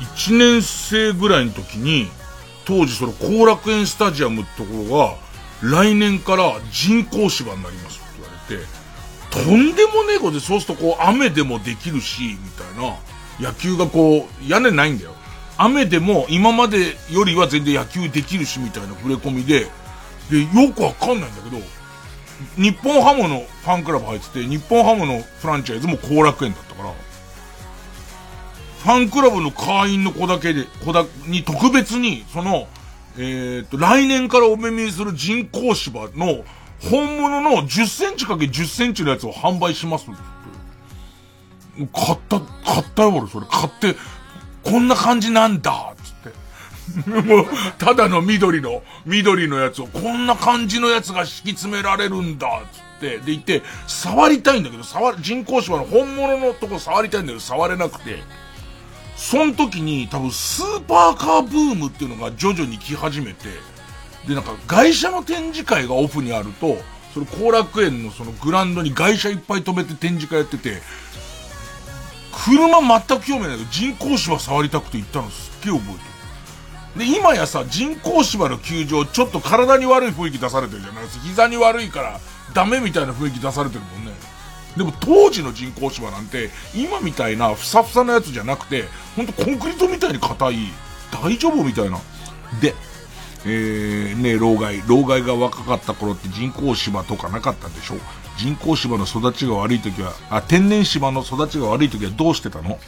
1年生ぐらいの時に、当時その後楽園スタジアムってところが、来年から人工芝になりますって言われて、とんでもねえことで、そうするとこう雨でもできるし、みたいな。野球がこう、屋根ないんだよ。雨でも今までよりは全然野球できるし、みたいな触れ込みで、で、よくわかんないんだけど、日本ハムのファンクラブ入ってて、日本ハムのフランチャイズも後楽園だったから、ファンクラブの会員の子だけで、子だ、に特別に、その、えっ、と、来年からお目見えする人工芝の本物の10センチかけ10センチのやつを販売しますって。買った、買ったよ俺それ。買って、こんな感じなんだつって。もう、ただの緑の、緑のやつを、こんな感じのやつが敷き詰められるんだつって。でいて、触りたいんだけど、触人工芝の本物のとこ触りたいんだけど、触れなくて。その時に多分スーパーカーブームっていうのが徐々に来始めて、で、なんか外車の展示会がオフにあると、それ後楽園のそのグランドに外車いっぱい止めて展示会やってて、車全く興味ないけど人工芝触りたくて行ったのすっげえ覚えてる。で、今やさ、人工芝の球場、ちょっと体に悪い雰囲気出されてるじゃないですか。膝に悪いからダメみたいな雰囲気出されてるもんね。でも当時の人工芝なんて、今みたいなふさふさなやつじゃなくて、ほんとコンクリートみたいに硬い、大丈夫みたいな。で、えー、ね老害。老害が若かった頃って人工芝とかなかったんでしょ人工芝の育ちが悪い時は、あ、天然芝の育ちが悪い時はどうしてたの？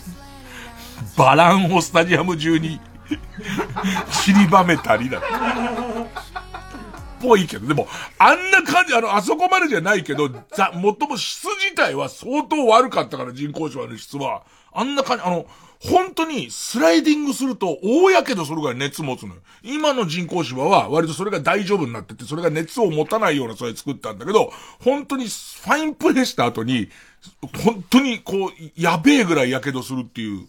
バランをスタジアム中に 散りばめたりだ。ぽいけど、でも、あんな感じ、あの、あそこまでじゃないけど、ざ、もっとも質自体は相当悪かったから人工芝の質は。あんな感じ、あの、本当にスライディングすると大やけどするぐらい熱持つのよ。今の人工芝は割とそれが大丈夫になってて、それが熱を持たないようなそれ作ったんだけど、本当にファインプレーした後に、本当にこう、やべえぐらいやけどするっていう、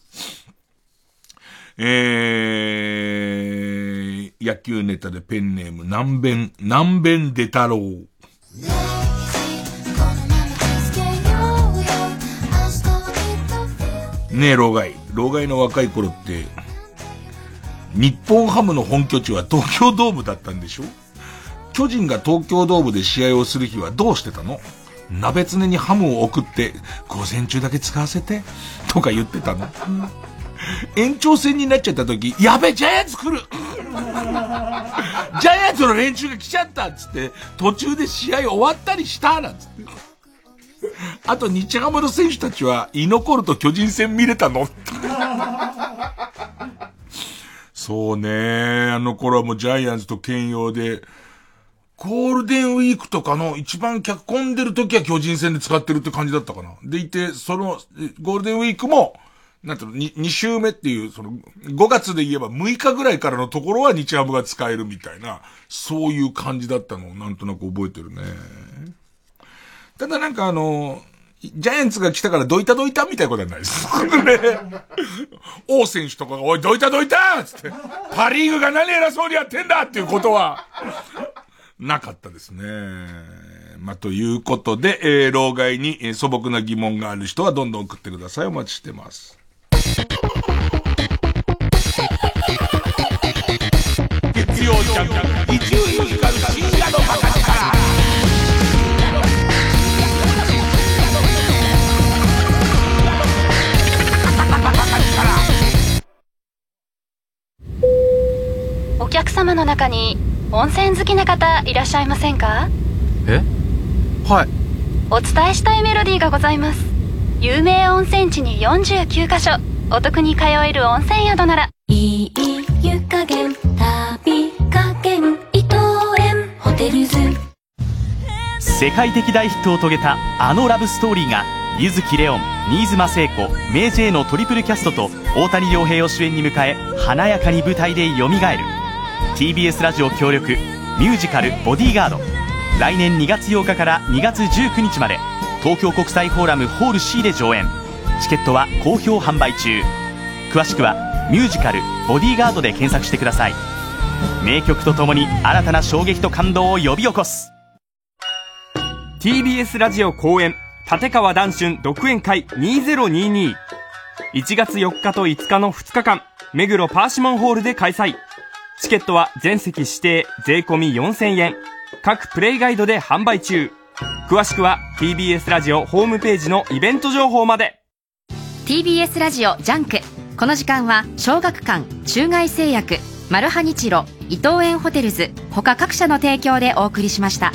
えー、野球ネタでペンネーム、南弁、南弁で太郎。ねえ、老害。老害の若い頃って、日本ハムの本拠地は東京ドームだったんでしょ？巨人が東京ドームで試合をする日はどうしてたの？鍋つねにハムを送って、午前中だけ使わせて、とか言ってたの。延長戦になっちゃった時、やべ、ジャイアンツ来るジャイアンツの連中が来ちゃったっつって、途中で試合終わったりしたなんつって。あと日ハムの選手たちは居残ると巨人戦見れたの？そうね。あの頃はもうジャイアンツと兼用で、ゴールデンウィークとかの一番脚込んでる時は巨人戦で使ってるって感じだったかな。でいて、その、ゴールデンウィークも、なんていうの、2, 週目っていう、その、5月で言えば6日ぐらいからのところは日ハムが使えるみたいな、そういう感じだったのをなんとなく覚えてるね。ただなんかあの、ジャイアンツが来たからどいたどいたみたいなことはないです。ね。王選手とかが、おい、どいたどいたつって、パリーグが何偉そうにやってんだっていうことは、なかったですね。まあ、ということで、えー、老害に、えー、素朴な疑問がある人はどんどん送ってください。お待ちしてます。月曜ジャンク、一応時間深夜のバカ様の中に温泉好きな方いらっしゃいませんか？え？はい。お伝えしたいメロディーがございます。有名温泉地に49カ所。お得に通える温泉宿なら。いい湯加減旅加減伊藤園。ホテルズ。世界的大ヒットを遂げたあのラブストーリーが柚木レオン新妻聖子メイジェイのトリプルキャストと大谷亮平を主演に迎え華やかに舞台でよみがえる TBS ラジオ協力ミュージカル「ボディーガード」来年2月8日から2月19日まで東京国際フォーラムホール C で上演。チケットは好評販売中。詳しくはミュージカル「ボディーガード」で検索してください。名曲とともに新たな衝撃と感動を呼び起こす。TBS ラジオ公演立川談春独演会2022 1月4日と5日の2日間目黒パーシモンホールで開催。チケットは全席指定税込4000円。各プレイガイドで販売中。詳しくは TBS ラジオホームページのイベント情報まで。TBS ラジオ JUNK。この時間は小学館中外製薬マルハニチロ伊藤園ホテルズ他各社の提供でお送りしました。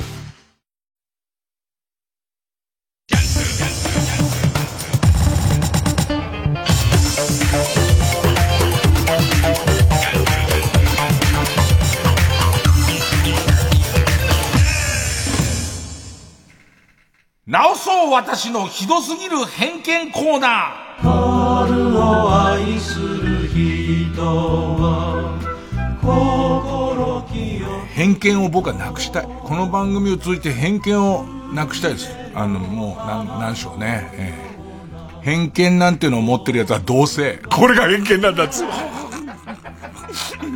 直そう私のひどすぎる偏見コーナー春を愛する人は心清偏見を僕はなくしたい。この番組を通じて偏見をなくしたいです。あの、もう、なん、なんでしょうね。えー偏見なんていうのを持ってるやつはどうせ、これが偏見なんだっつ。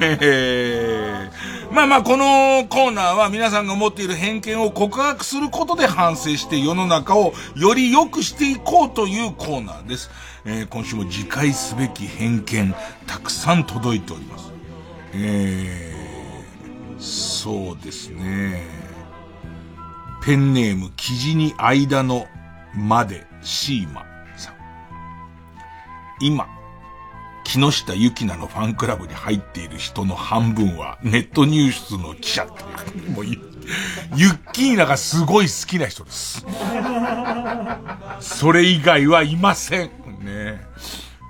え まあまあ、このコーナーは皆さんが持っている偏見を告白することで反省して世の中をより良くしていこうというコーナーです。えー今週も自戒すべき偏見、たくさん届いております。えー、そうですね。ペンネーム、生地に間のまで、シーマさん。今、木下ゆきなのファンクラブに入っている人の半分はネットニュースの記者っていう。もうゆ、ユッキーナがすごい好きな人です。それ以外はいません。ね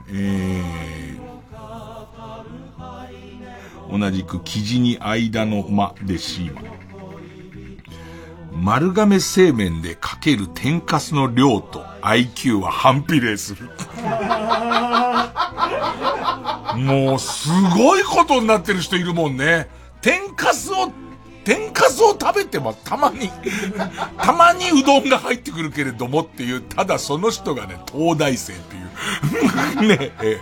えー、同じく生地に間の間でシーマ。丸亀製麺でかける天かすの量と IQ は反比例する。もうすごいことになってる人いるもんね。天かすを、天かすを食べてもたまに、たまにうどんが入ってくるけれどもっていう、ただその人がね、東大生っていう。ねえ。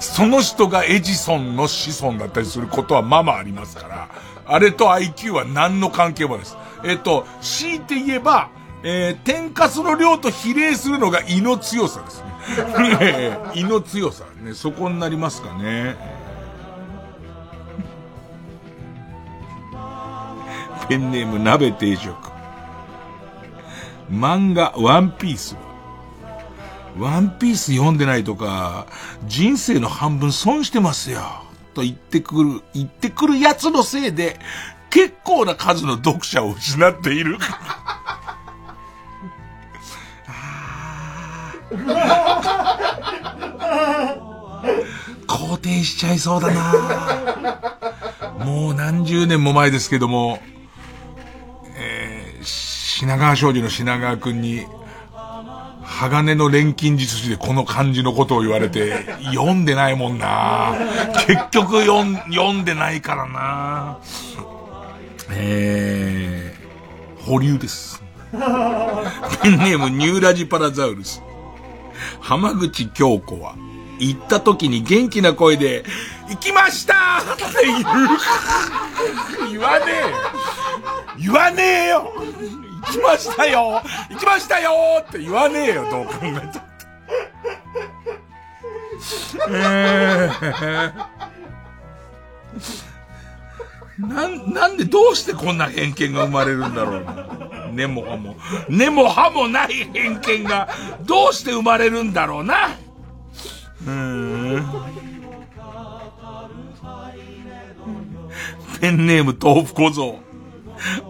その人がエジソンの子孫だったりすることはままありますから、あれと IQ は何の関係もです。えっと、強いて言えば、えー、天かすの量と比例するのが胃の強さですね。ね え胃の強さ。ね、そこになりますかね。ペンネーム鍋定食。漫画ワンピースは、ワンピース読んでないとか、人生の半分損してますよ。と言ってくる、言ってくるやつのせいで、結構な数の読者を失っている。肯定しちゃいそうだなもう何十年も前ですけども、えー、品川庄司の品川くんに、鋼の錬金術師でこの漢字のことを言われて、読んでないもんな結局読ん読んでないからなえー、保留です。ペンネームニューラジパラザウルス。浜口京子は、行った時に元気な声で、行きましたって言う。言わねえよ。言わねえよ行きましたよ行きましたよって言わねえよ、どう考えたって。えーなん、なんでどうしてこんな偏見が生まれるんだろう。根も葉も、根も葉もない偏見がどうして生まれるんだろうな。うん。ペンネーム豆腐小僧。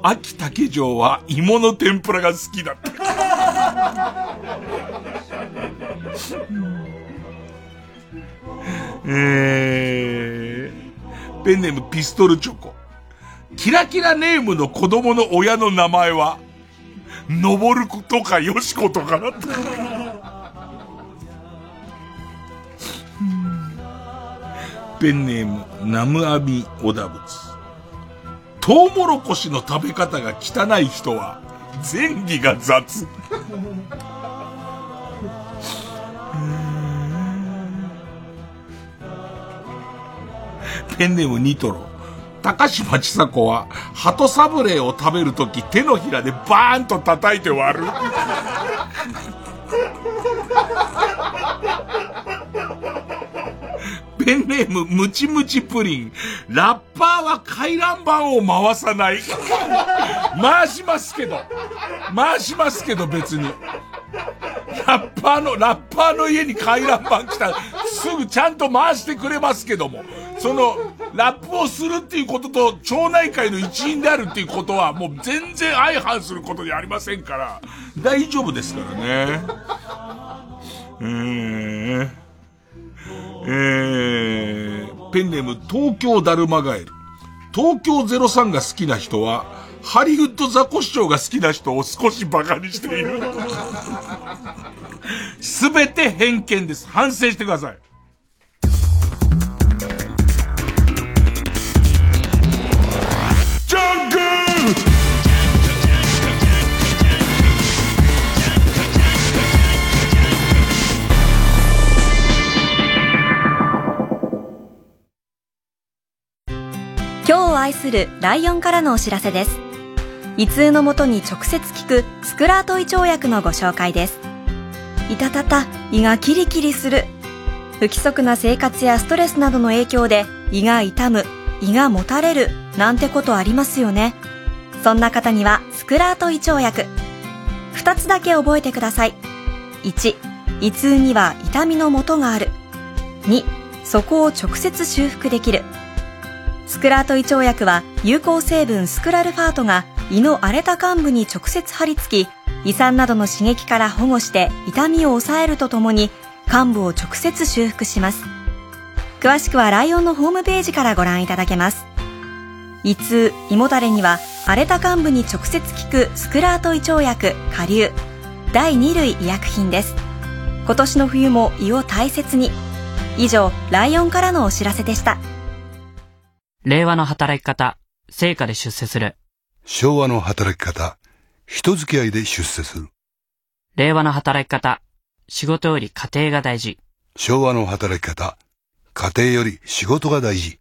秋竹城は芋の天ぷらが好きだって。えー、ペンネームピストルチョコ。キラキラネームの子供の親の名前は、のぼるとかよしことかなって。ペンネーム、ナムアミオダブツ。トウモロコシの食べ方が汚い人は、前儀が雑。ペンネームニトロ。高島ちさ子は、鳩サブレーを食べるとき手のひらでバーンと叩いて割る。ペンネームムチムチプリン。ラッパーは回覧板を回さない。回しますけど。回しますけど別に。ラッパーの、ラッパーの家に回覧板来たら、すぐちゃんと回してくれますけども、その、ラップをするっていうことと、町内会の一員であるっていうことは、もう全然相反することじゃありませんから、大丈夫ですからね。ペンネーム東京だるまガエル。東京03が好きな人は、ハリウッドザコシショウが好きな人を少し馬鹿にしている。すべて偏見です。反省してください。愛するライオンからのお知らせです。胃痛のもとに直接効くスクラート胃腸薬のご紹介です。いたたた、胃がキリキリする。不規則な生活やストレスなどの影響で胃が痛む、胃がもたれる、なんてことありますよね。そんな方にはスクラート胃腸薬。二つだけ覚えてください。1、胃痛には痛みの元がある。2、そこを直接修復できる。スクラート胃腸薬は有効成分スクラルファートが胃の荒れた患部に直接張り付き、胃酸などの刺激から保護して痛みを抑えるとともに患部を直接修復します。詳しくはライオンのホームページからご覧いただけます。胃痛、胃もたれには荒れた患部に直接効くスクラート胃腸薬、下流、第2類医薬品です。今年の冬も胃を大切に。以上、ライオンからのお知らせでした。令和の働き方、成果で出世する。昭和の働き方、人付き合いで出世する。令和の働き方、仕事より家庭が大事。昭和の働き方、家庭より仕事が大事。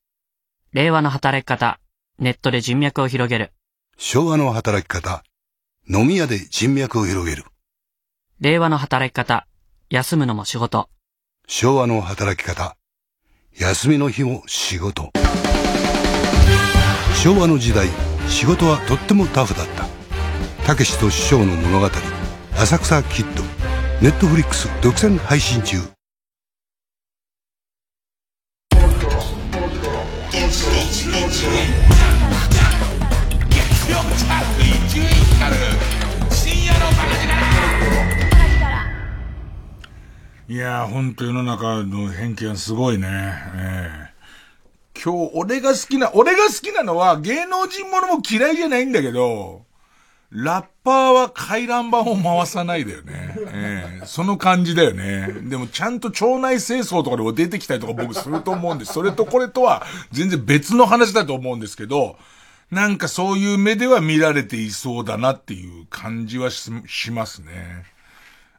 令和の働き方、ネットで人脈を広げる。昭和の働き方、飲み屋で人脈を広げる。令和の働き方、休むのも仕事。昭和の働き方、休みの日も仕事。昭和の時代、仕事はとってもタフだった。たけしと師匠の物語浅草キッドネットフリックス独占配信中。いやー、ほんと世の中の偏見すごいね。えー今日、俺が好きな、俺が好きなのは芸能人ものも嫌いじゃないんだけど、ラッパーは回覧板を回さないだよね。えー、その感じだよね。でもちゃんと腸内清掃とかでも出てきたりとか僕すると思うんです。それとこれとは全然別の話だと思うんですけど、なんかそういう目では見られていそうだなっていう感じはしますね。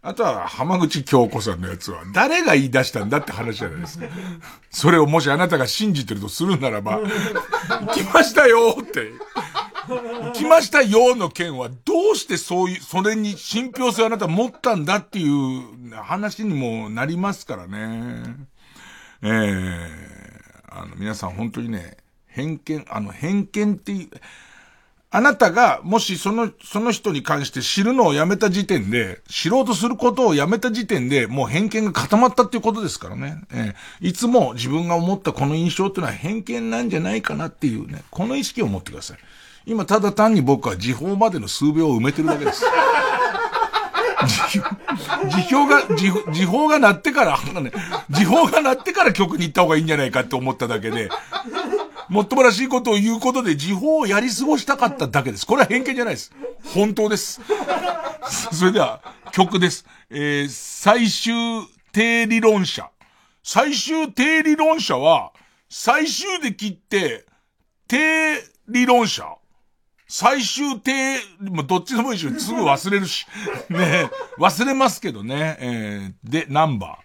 あとは、浜口京子さんのやつは、誰が言い出したんだって話じゃないですか。それをもしあなたが信じてるとするならば、来ましたよって。来ましたよの件は、どうしてそういう、それに信憑性をあなた持ったんだっていう話にもなりますからね。ええー、あの、皆さん本当にね、偏見、あの、偏見っていう、あなたが、もしその、その人に関して知るのをやめた時点で、知ろうとすることをやめた時点で、もう偏見が固まったっていうことですからね。えー、いつも自分が思ったこの印象っていうのは偏見なんじゃないかなっていうね、この意識を持ってください。今ただ単に僕は時報までの数秒を埋めてるだけです。時表が、時時報が鳴ってから、ね、時報が鳴ってから曲に行った方がいいんじゃないかって思っただけで、もっともらしいことを言うことで時報をやり過ごしたかっただけです。これは偏見じゃないです。本当です。それでは、曲です。えー、最終定理論者。最終定理論者は、最終で切って、定理論者最終定、もうどっちでもいいし、すぐ忘れるし。ね忘れますけどね。えー、で、ナンバー。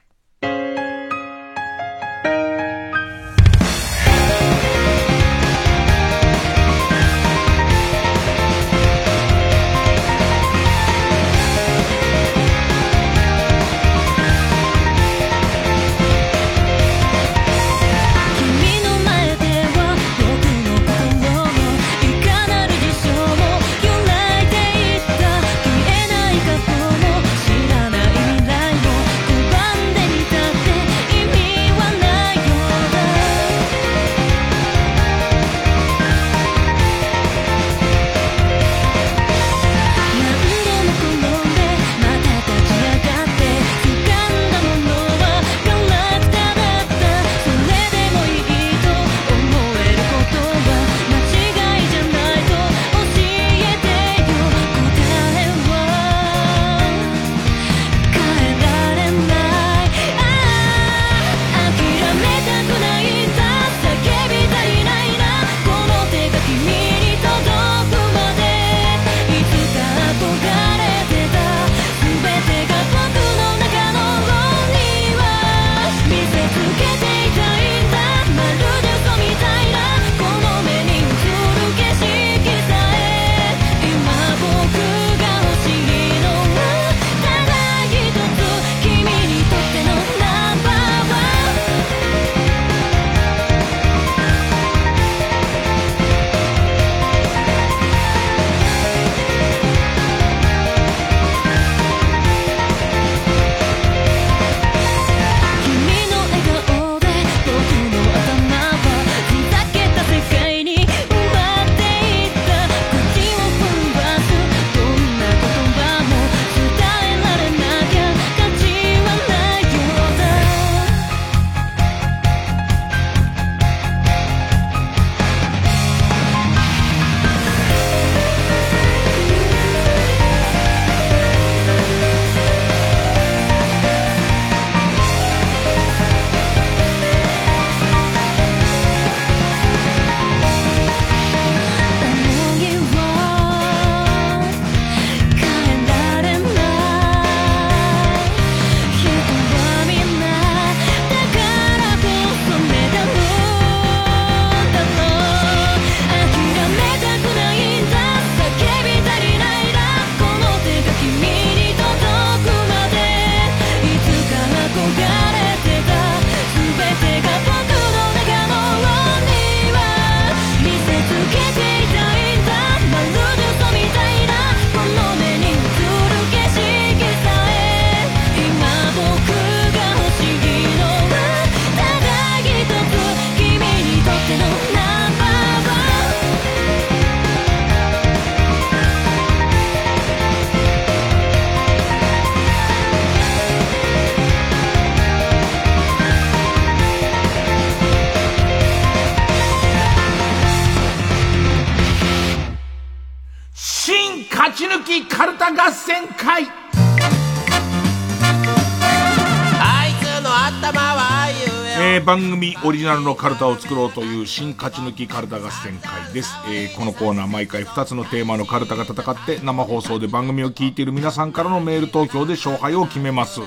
番組オリジナルのカルタを作ろうという新勝ち抜きカルタ合戦会です。えー、このコーナー毎回2つのテーマのカルタが戦って生放送で番組を聞いている皆さんからのメール投票で勝敗を決めます。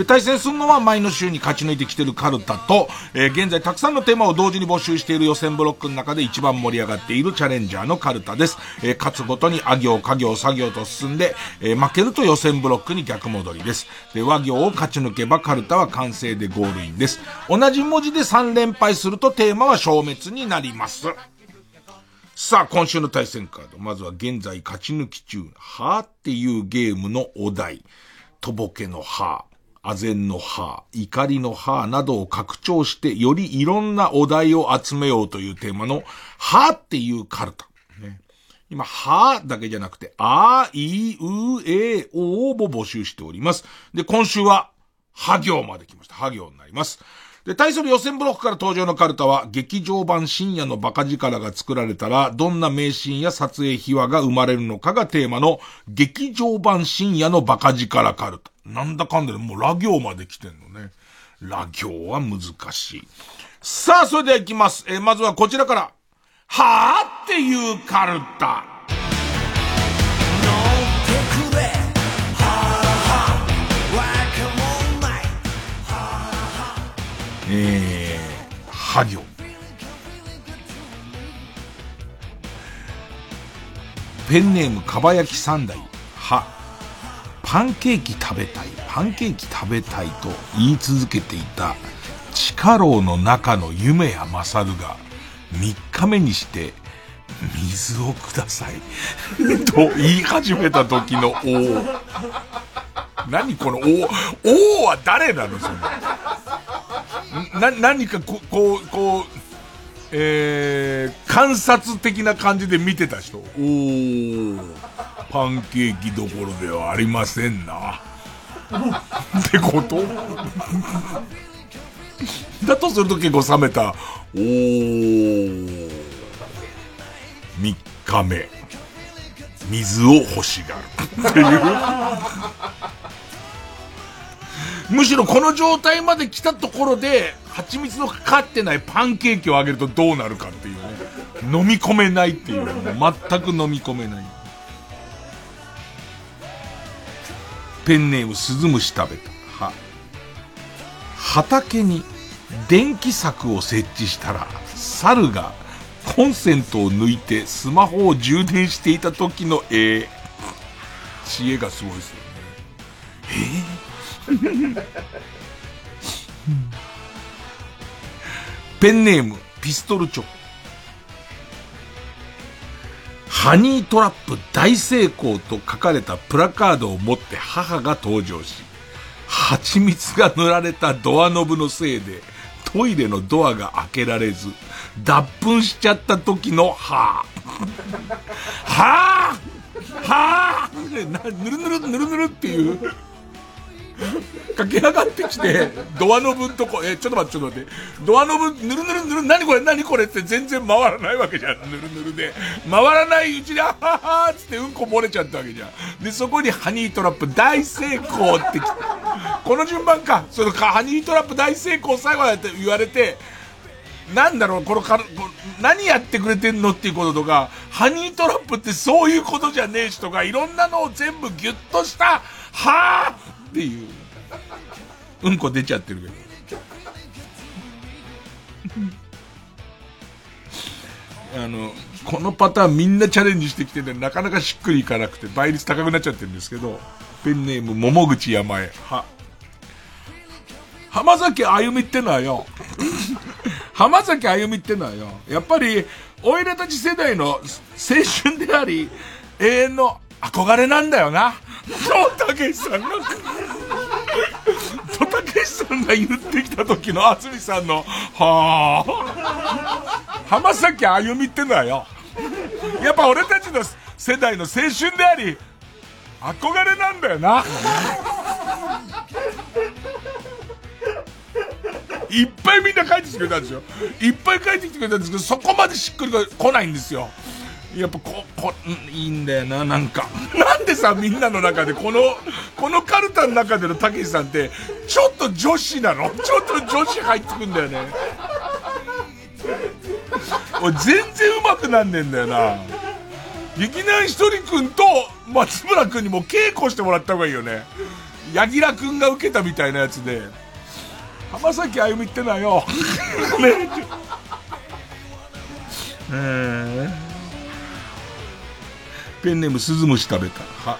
で、対戦するのは前の週に勝ち抜いてきてるカルタと、えー、現在たくさんのテーマを同時に募集している予選ブロックの中で一番盛り上がっているチャレンジャーのカルタです。えー、勝つごとにあ行、家行、作業と進んで、えー、負けると予選ブロックに逆戻りです。で、和行を勝ち抜けばカルタは完成でゴールインです。同じ文字で3連敗するとテーマは消滅になります。さあ、今週の対戦カード。まずは現在勝ち抜き中、はーっていうゲームのお題。とぼけのはー、唖然の歯、怒りの歯などを拡張して、よりいろんなお題を集めようというテーマの、歯っていうカルタ。ね、今、歯だけじゃなくて、あ、い、う、え、おをも募集しております。で、今週は、歯行まで来ました。歯行になります。で、対する予選ブロックから登場のカルタは、劇場版深夜のバカ力が作られたら、どんな名シーンや撮影秘話が生まれるのかがテーマの、劇場版深夜のバカ力カルタ。なんだかんだでもうラ行まで来てんのね。ラ行は難しい。さあ、それでは行きます。え、まずはこちらから。はぁっていうカルタ。えー、は行。ペンネームかば焼き三代。は。パンケーキ食べたい、パンケーキ食べたいと言い続けていた、地下牢の中の夢や勝が、3日目にして、水をください。と言い始めた時の王。何この王、王は誰なのその。な、何かここう、こう、えー、観察的な感じで見てた人。おー、パンケーキどころではありませんな。ってこと？だとすると結構冷めた。おー、3日目。水を欲しがる。っていう。むしろこの状態まで来たところで、蜂蜜のかかってないパンケーキをあげるとどうなるかっていうね。飲み込めないっていう。全く飲み込めない。ペンネームスズムシ食べた。は。畑に電気柵を設置したら、猿がコンセントを抜いてスマホを充電していた時の絵。知恵がすごいですよね。えーペンネーム、ピストルチョコ。ハニートラップ大成功と書かれたプラカードを持って母が登場し、蜂蜜が塗られたドアノブのせいで、トイレのドアが開けられず、脱粉しちゃった時の、はぁ。はぁはぁぬるぬるぬるぬるっていう。駆け上がってきて、ドアノブんとこ、え、ちょっと待って、ちょっと待って。ドアノブ、ぬるぬるぬる、何これ、何これって全然回らないわけじゃん。ぬるぬるで。回らないうちに、あははーつってうんこ漏れちゃったわけじゃん。で、そこにハニートラップ大成功ってこの順番か。そのか、ハニートラップ大成功最後だって言われて、なんだろう、このか、何やってくれてんのっていうこととか、ハニートラップってそういうことじゃねえしとか、いろんなのを全部ギュッとした、はぁっていう。うんこ出ちゃってるけど。あの、このパターンみんなチャレンジしてきてて、なかなかしっくりいかなくて、倍率高くなっちゃってるんですけど、ペンネーム、桃口山へ、は、浜崎あゆみってのはよ、浜崎あゆみってのはよ、やっぱり、おいらたち世代の青春であり、永遠の憧れなんだよな。そう、たけしさんが。とたけしさんが言ってきた時の安住さんの、はあ。浜崎あゆみってのはよ。やっぱ俺たちの世代の青春であり、憧れなんだよな。いっぱいみんな帰ってきてくれたんですよ。いっぱい帰ってきてくれたんですけど、そこまでしっくりが来ないんですよ。やっぱこ、こ、いいんだよな、なんか。なんでさ、みんなの中で、この、このカルタの中でのたけしさんって、ちょっと女子なの？ちょっと女子入ってくんだよね。俺全然うまくなんねえんだよな。劇団ひとりくんと松村くんにも稽古してもらった方がいいよね。柳楽くんが受けたみたいなやつで。浜崎あゆみってのはよ。ね。えーペンネーム鈴虫食べた。は。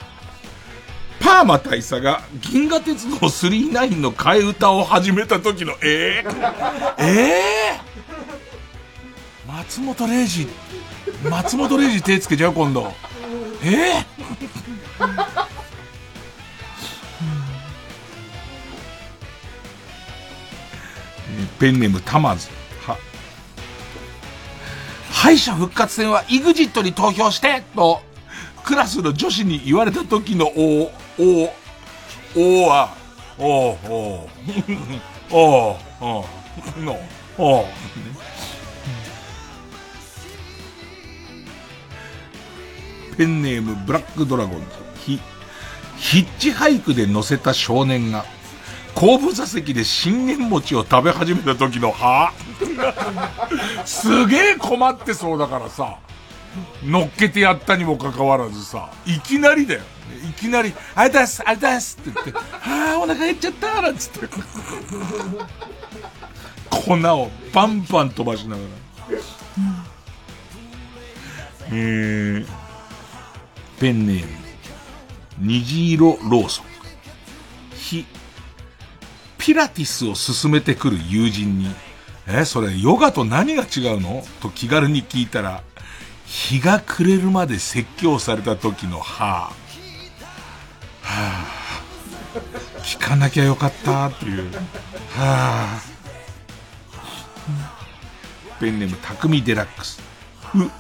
パーマ大佐が銀河鉄道39の替え歌を始めた時の、えー、えー、松本零士、松本零士手つけちゃう今度。ええペンネームたまず。は。敗者復活戦は EXIT に投票してと、クラスの女子に言われた時のお、お、おは、お、お、お、お、の、お。お、ペンネームブラックドラゴンズ。ヒ、ヒッチハイクで乗せた少年が、後部座席で信玄餅を食べ始めた時の、は すげえ困ってそうだからさ、乗っけてやったにもかかわらずさ、いきなりだよ。いきなり、ありがとうございます、ありがとうございますって言って、はあ、お腹減っちゃったなんつって。粉をバンバン飛ばしながら。えー、ペンネーム、虹色ローソン。ひ、ピラティスを進めてくる友人に、え、それヨガと何が違うの？と気軽に聞いたら、日が暮れるまで説教された時の、はあ、はあ、聞かなきゃよかったっていう、はあ、ペンネーム匠デラックス。う、フ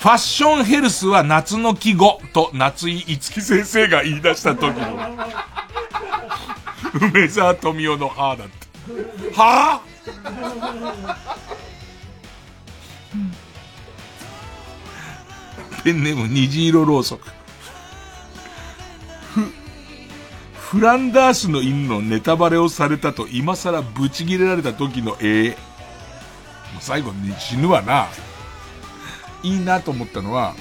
ァッションヘルスは夏の季語と夏井いつき先生が言い出した時の、梅沢富美男の母だって。はぁ、ペンネーム虹色ろうそく。ふ、フランダースの犬のネタバレをされたと今更ブチギレられた時の絵。最後に死ぬわな。いいなと思ったのは、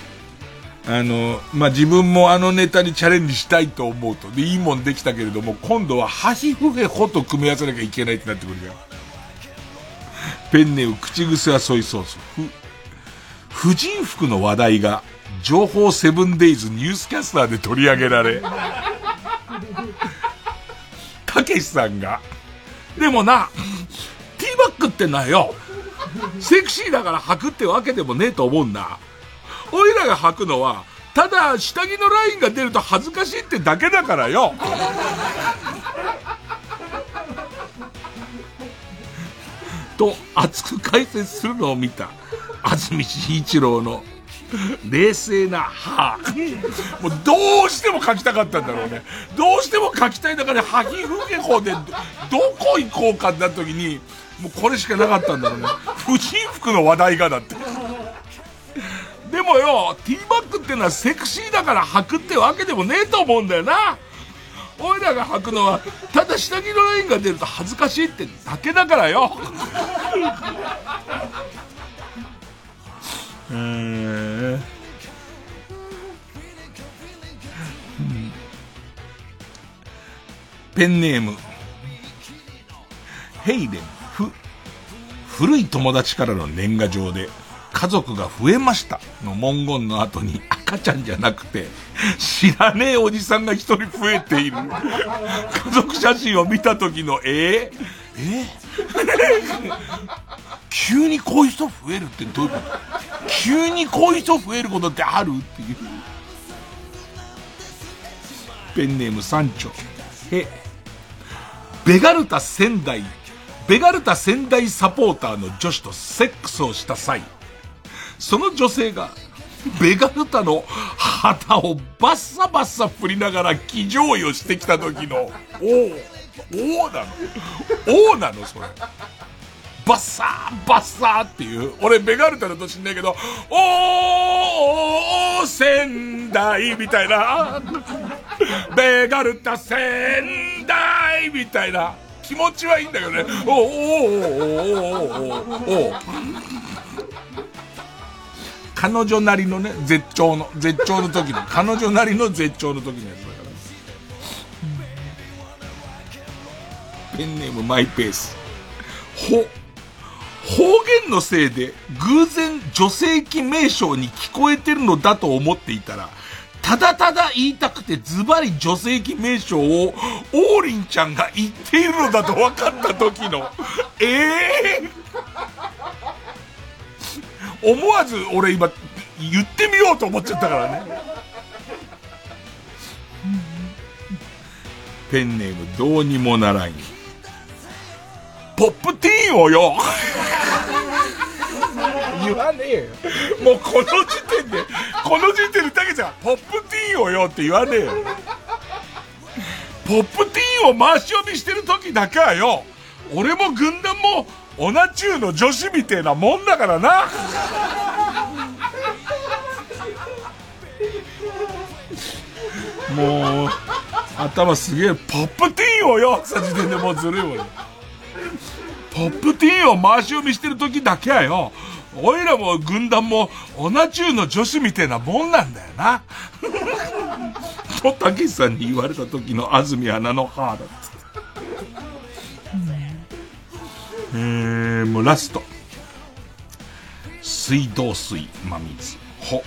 あの、まあ、自分もあのネタにチャレンジしたいと思うと。で、いいもんできたけれども、今度はハヒフヘホと組み合わせなきゃいけないってなってくるじゃん。ペンネーム口癖はソイソース。ふ、婦人服の話題が、情報セブンデイズニュースキャスターで取り上げられ、たけしさんが、でもな、ティーバッグってのはよ、セクシーだから履くってわけでもねえと思うんだ。おいらが履くのは、ただ下着のラインが出ると恥ずかしいってだけだからよ。と熱く解説するのを見た安住紳一郎の 冷静な歯。もうどうしても書きたかったんだろうね。どうしても書きたい中で、ハヒフゲコでどこ行こうかってなった時に、もうこれしかなかったんだろうね。婦人服の話題がだって。でもよ、ティーバッグってのはセクシーだから履くってわけでもねえと思うんだよな。おいらが履くのは、ただ下着のラインが出ると恥ずかしいってだけだからよ。えーペンネーム、ヘイデン、ふ、古い友達からの年賀状で、家族が増えました。の文言の後に赤ちゃんじゃなくて、知らねえおじさんが一人増えている。家族写真を見た時の、えー、えー、急にこういう人増えるってどういうこと？急にこういう人増えることってあるっていう。ペンネーム三丁。え、ベガルタ仙台、ベガルタ仙台サポーターの女子とセックスをした際、その女性が、ベガルタの旗をバッサバッサ振りながら騎乗位をしてきた時の、おお、おなの。おなのそれ。バッサーバッサーっていう、俺ベガルタの年んないけど、おー、仙台みたいな、ベガルタ仙台みたいな、気持ちはいいんだけどね、おー、おー、おー、おー、おー、彼女なりのね、絶頂の、絶頂の時の、彼女なりの絶頂の時のやつ。ペンネームマイペース。ほ、方言のせいで偶然女性器名称に聞こえてるのだと思っていたら、ただただ言いたくてズバリ女性器名称を王林ちゃんが言っているのだと分かった時の、ええ思わず俺今、言ってみようと思っちゃったからね。ペンネームどうにもならん。ポップティーンをよ 言わねえよ。もうこの時点で、この時点でだけじゃん、ポップティーンをよって言わねえよ。ポップティーンを回し読みしてる時だけはよ、俺も軍団も、オナチューの女子みてえなもんだからな。もう、頭すげえ、ポップティーンをよさ時点でもうずるいもん。ポップティーンを回し読みしてる時だけはよ、おいらも軍団も、オナチューの女子みたいなもんなんだよな。と、たけしさんに言われた時の安住アナの母だっつって。えー、もうラスト。水道水、真水。ほ。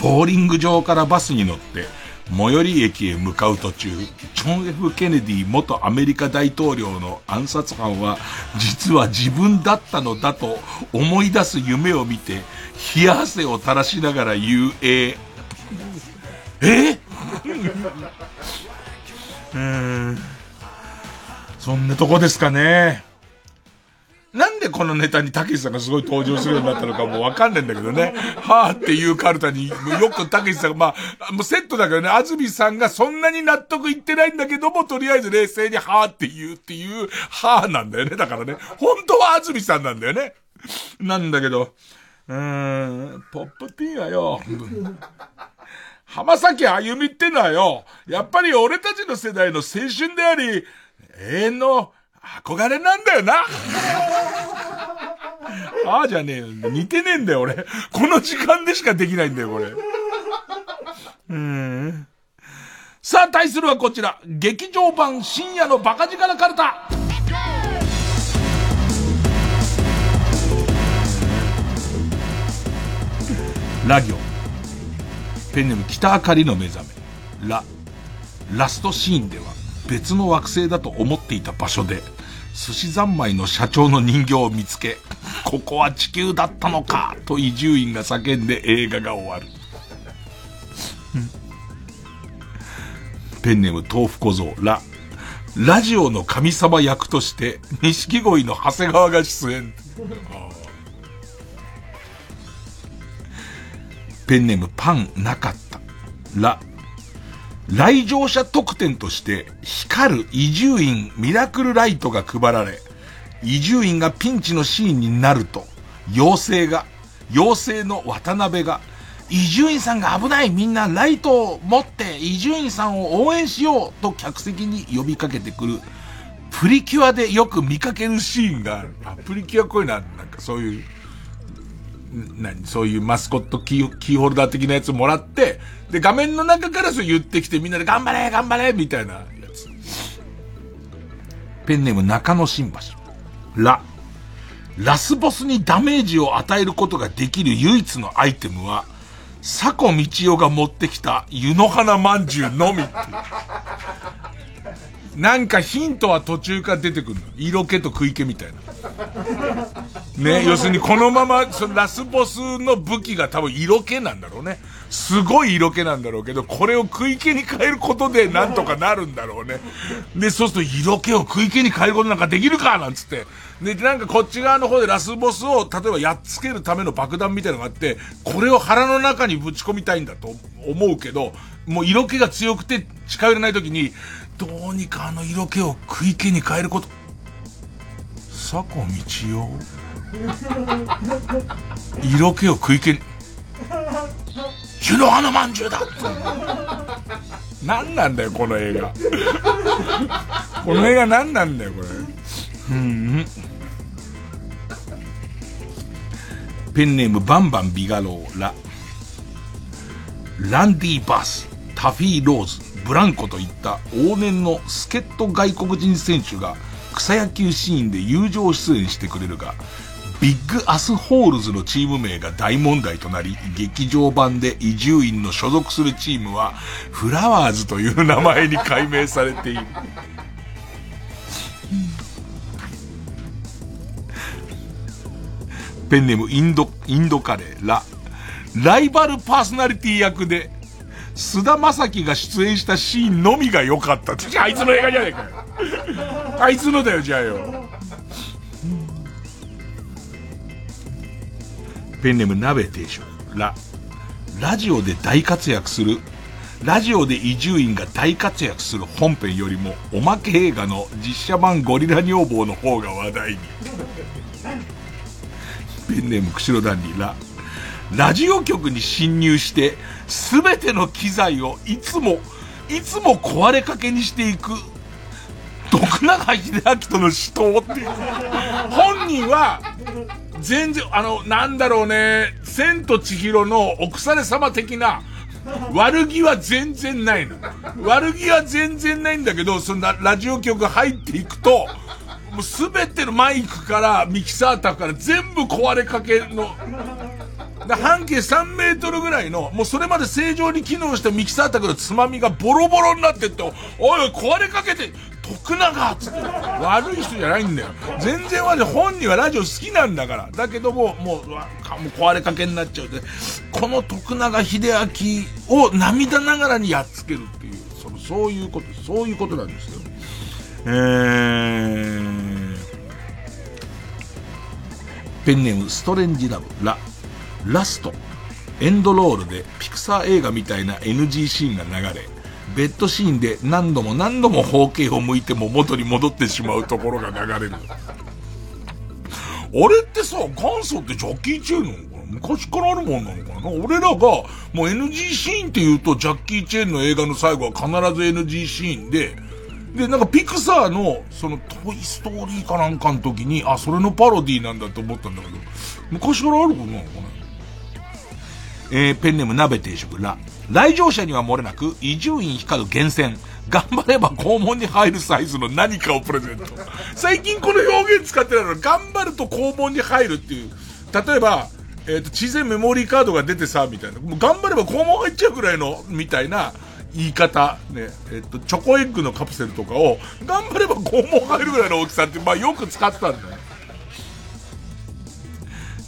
ボーリング場からバスに乗って、最寄り駅へ向かう途中、ジョン・ F・ ケネディ元アメリカ大統領の暗殺犯は、実は自分だったのだと思い出す夢を見て、冷や汗を垂らしながら言う、えー、えうん。そんなとこですかね。なんでこのネタにたけしさんがすごい登場するようになったのかもうわかんないんだけどね。はぁっていうカルタによくたけしさんが、まあ、もうセットだけどね、安住さんがそんなに納得いってないんだけども、とりあえず冷静にはぁって言うっていう、はぁなんだよね。だからね、本当は安住さんなんだよね。なんだけど、うーん、ポップティーはよ、浜崎あゆみってのはよ、やっぱり俺たちの世代の青春であり、永遠の憧れなんだよな。ああじゃねえよ。似てねえんだよ、俺。この時間でしかできないんだよ、これ。うん。さあ、対するはこちら。劇場版深夜のバカ力カルタ。ラ行。ペンネーム北明かりの目覚め。ラ。ラストシーンでは別の惑星だと思っていた場所で寿司三昧の社長の人形を見つけ、ここは地球だったのかと伊集院が叫んで映画が終わる。ペンネーム豆腐小僧、ラ。ラジオの神様役として、錦鯉の長谷川が出演。ペンネームパンなかった。ラ。来場者特典として光る伊集院ミラクルライトが配られ、伊集院がピンチのシーンになると、妖精が、妖精の渡辺が、伊集院さんが危ないみんなライトを持って伊集院さんを応援しようと客席に呼びかけてくる、プリキュアでよく見かけるシーンがある。あ、プリキュアこういうのなんかそういう、何？そういうマスコットキーキーホルダー的なやつもらって、で、画面の中からそう言ってきてみんなで頑張れ頑張れみたいなやつ。ペンネーム中野新橋。ラ。ラスボスにダメージを与えることができる唯一のアイテムは、佐古道夫が持ってきた湯の花まんじゅうのみっていう。なんかヒントは途中から出てくるの。色気と食い気みたいな。ね、要するにこのまま、そのラスボスの武器が多分色気なんだろうね。すごい色気なんだろうけど、これを食い気に変えることでなんとかなるんだろうね。で、そうすると色気を食い気に変えることなんかできるかなんつって。で、なんかこっち側の方でラスボスを、例えばやっつけるための爆弾みたいのがあって、これを腹の中にぶち込みたいんだと思うけど、もう色気が強くて近寄れない時に、どうにかあの色気を食い気に変えること。佐古道夫色気を食い気に。湯の花まんじゅうだ何なんだよ、この映画。この映画何なんだよ、これ。うん。ペンネームバンバンビガローラ。ランディ・バース、タフィー・ローズ、ブランコといった往年の助っ人外国人選手が草野球シーンで友情出演してくれるが、 Big Assholes のチーム名が大問題となり、劇場版で伊集院の所属するチームは、 Flowers という名前に改名されている。ペンネームインド、インドカレー、ラ。ライバルパーソナリティ役で、菅田将暉が出演したシーンのみが良かったって。あいつの映画じゃねえかよ。あいつのだよ、じゃあよ。ペンネーム鍋定食、ラ。ラジオで大活躍する、ラジオで伊集院が大活躍する本編よりも、おまけ映画の実写版ゴリラ女房の方が話題に。ペンネーム釧路ダンディ、ラ。ラジオ局に侵入して、すべての機材をいつも、いつも壊れかけにしていく、徳永秀明との死闘っていう。本人は、全然、あの、なんだろうね、千と千尋のお腐れ様的な、悪気は全然ないの。悪気は全然ないんだけど、そんなラジオ局入っていくと、もうすべてのマイクからミキサータから全部壊れかけの、で半径3メートルぐらいの、もうそれまで正常に機能したミキサータのつまみがボロボロになってって、おい、壊れかけて、徳永つって、悪い人じゃないんだよ。全然悪い。本人はラジオ好きなんだから。だけども、もう、もう壊れかけになっちゃうで、この徳永秀明を涙ながらにやっつけるっていう、その、そういうこと、そういうことなんですよ。えー、ペンネームストレンジラブ、ラ、ラスト、エンドロールでピクサー映画みたいな NG シーンが流れ、ベッドシーンで何度も何度も方形を向いても元に戻ってしまうところが流れる。あれってさ、元祖ってジャッキー・チェーンなのかな？昔からあるもんなのかな？俺らが、もう NG シーンって言うと、ジャッキー・チェーンの映画の最後は必ず NG シーンで、で、なんかピクサーの、その、トイストーリーかなんかの時に、あ、それのパロディなんだと思ったんだけど、昔からあることなのかな？えー、ペンネーム鍋定食、ラ。来場者には漏れなく、伊集院光る厳選。頑張れば肛門に入るサイズの何かをプレゼント。最近この表現使ってないの頑張ると肛門に入るっていう。例えば、えっ、ー、と、小さいメモリーカードが出てさ、みたいな。もう頑張れば肛門入っちゃうぐらいの、みたいな言い方。ね。えっ、ー、と、チョコエッグのカプセルとかを、頑張れば肛門入るぐらいの大きさって、まあよく使ってたんだよ。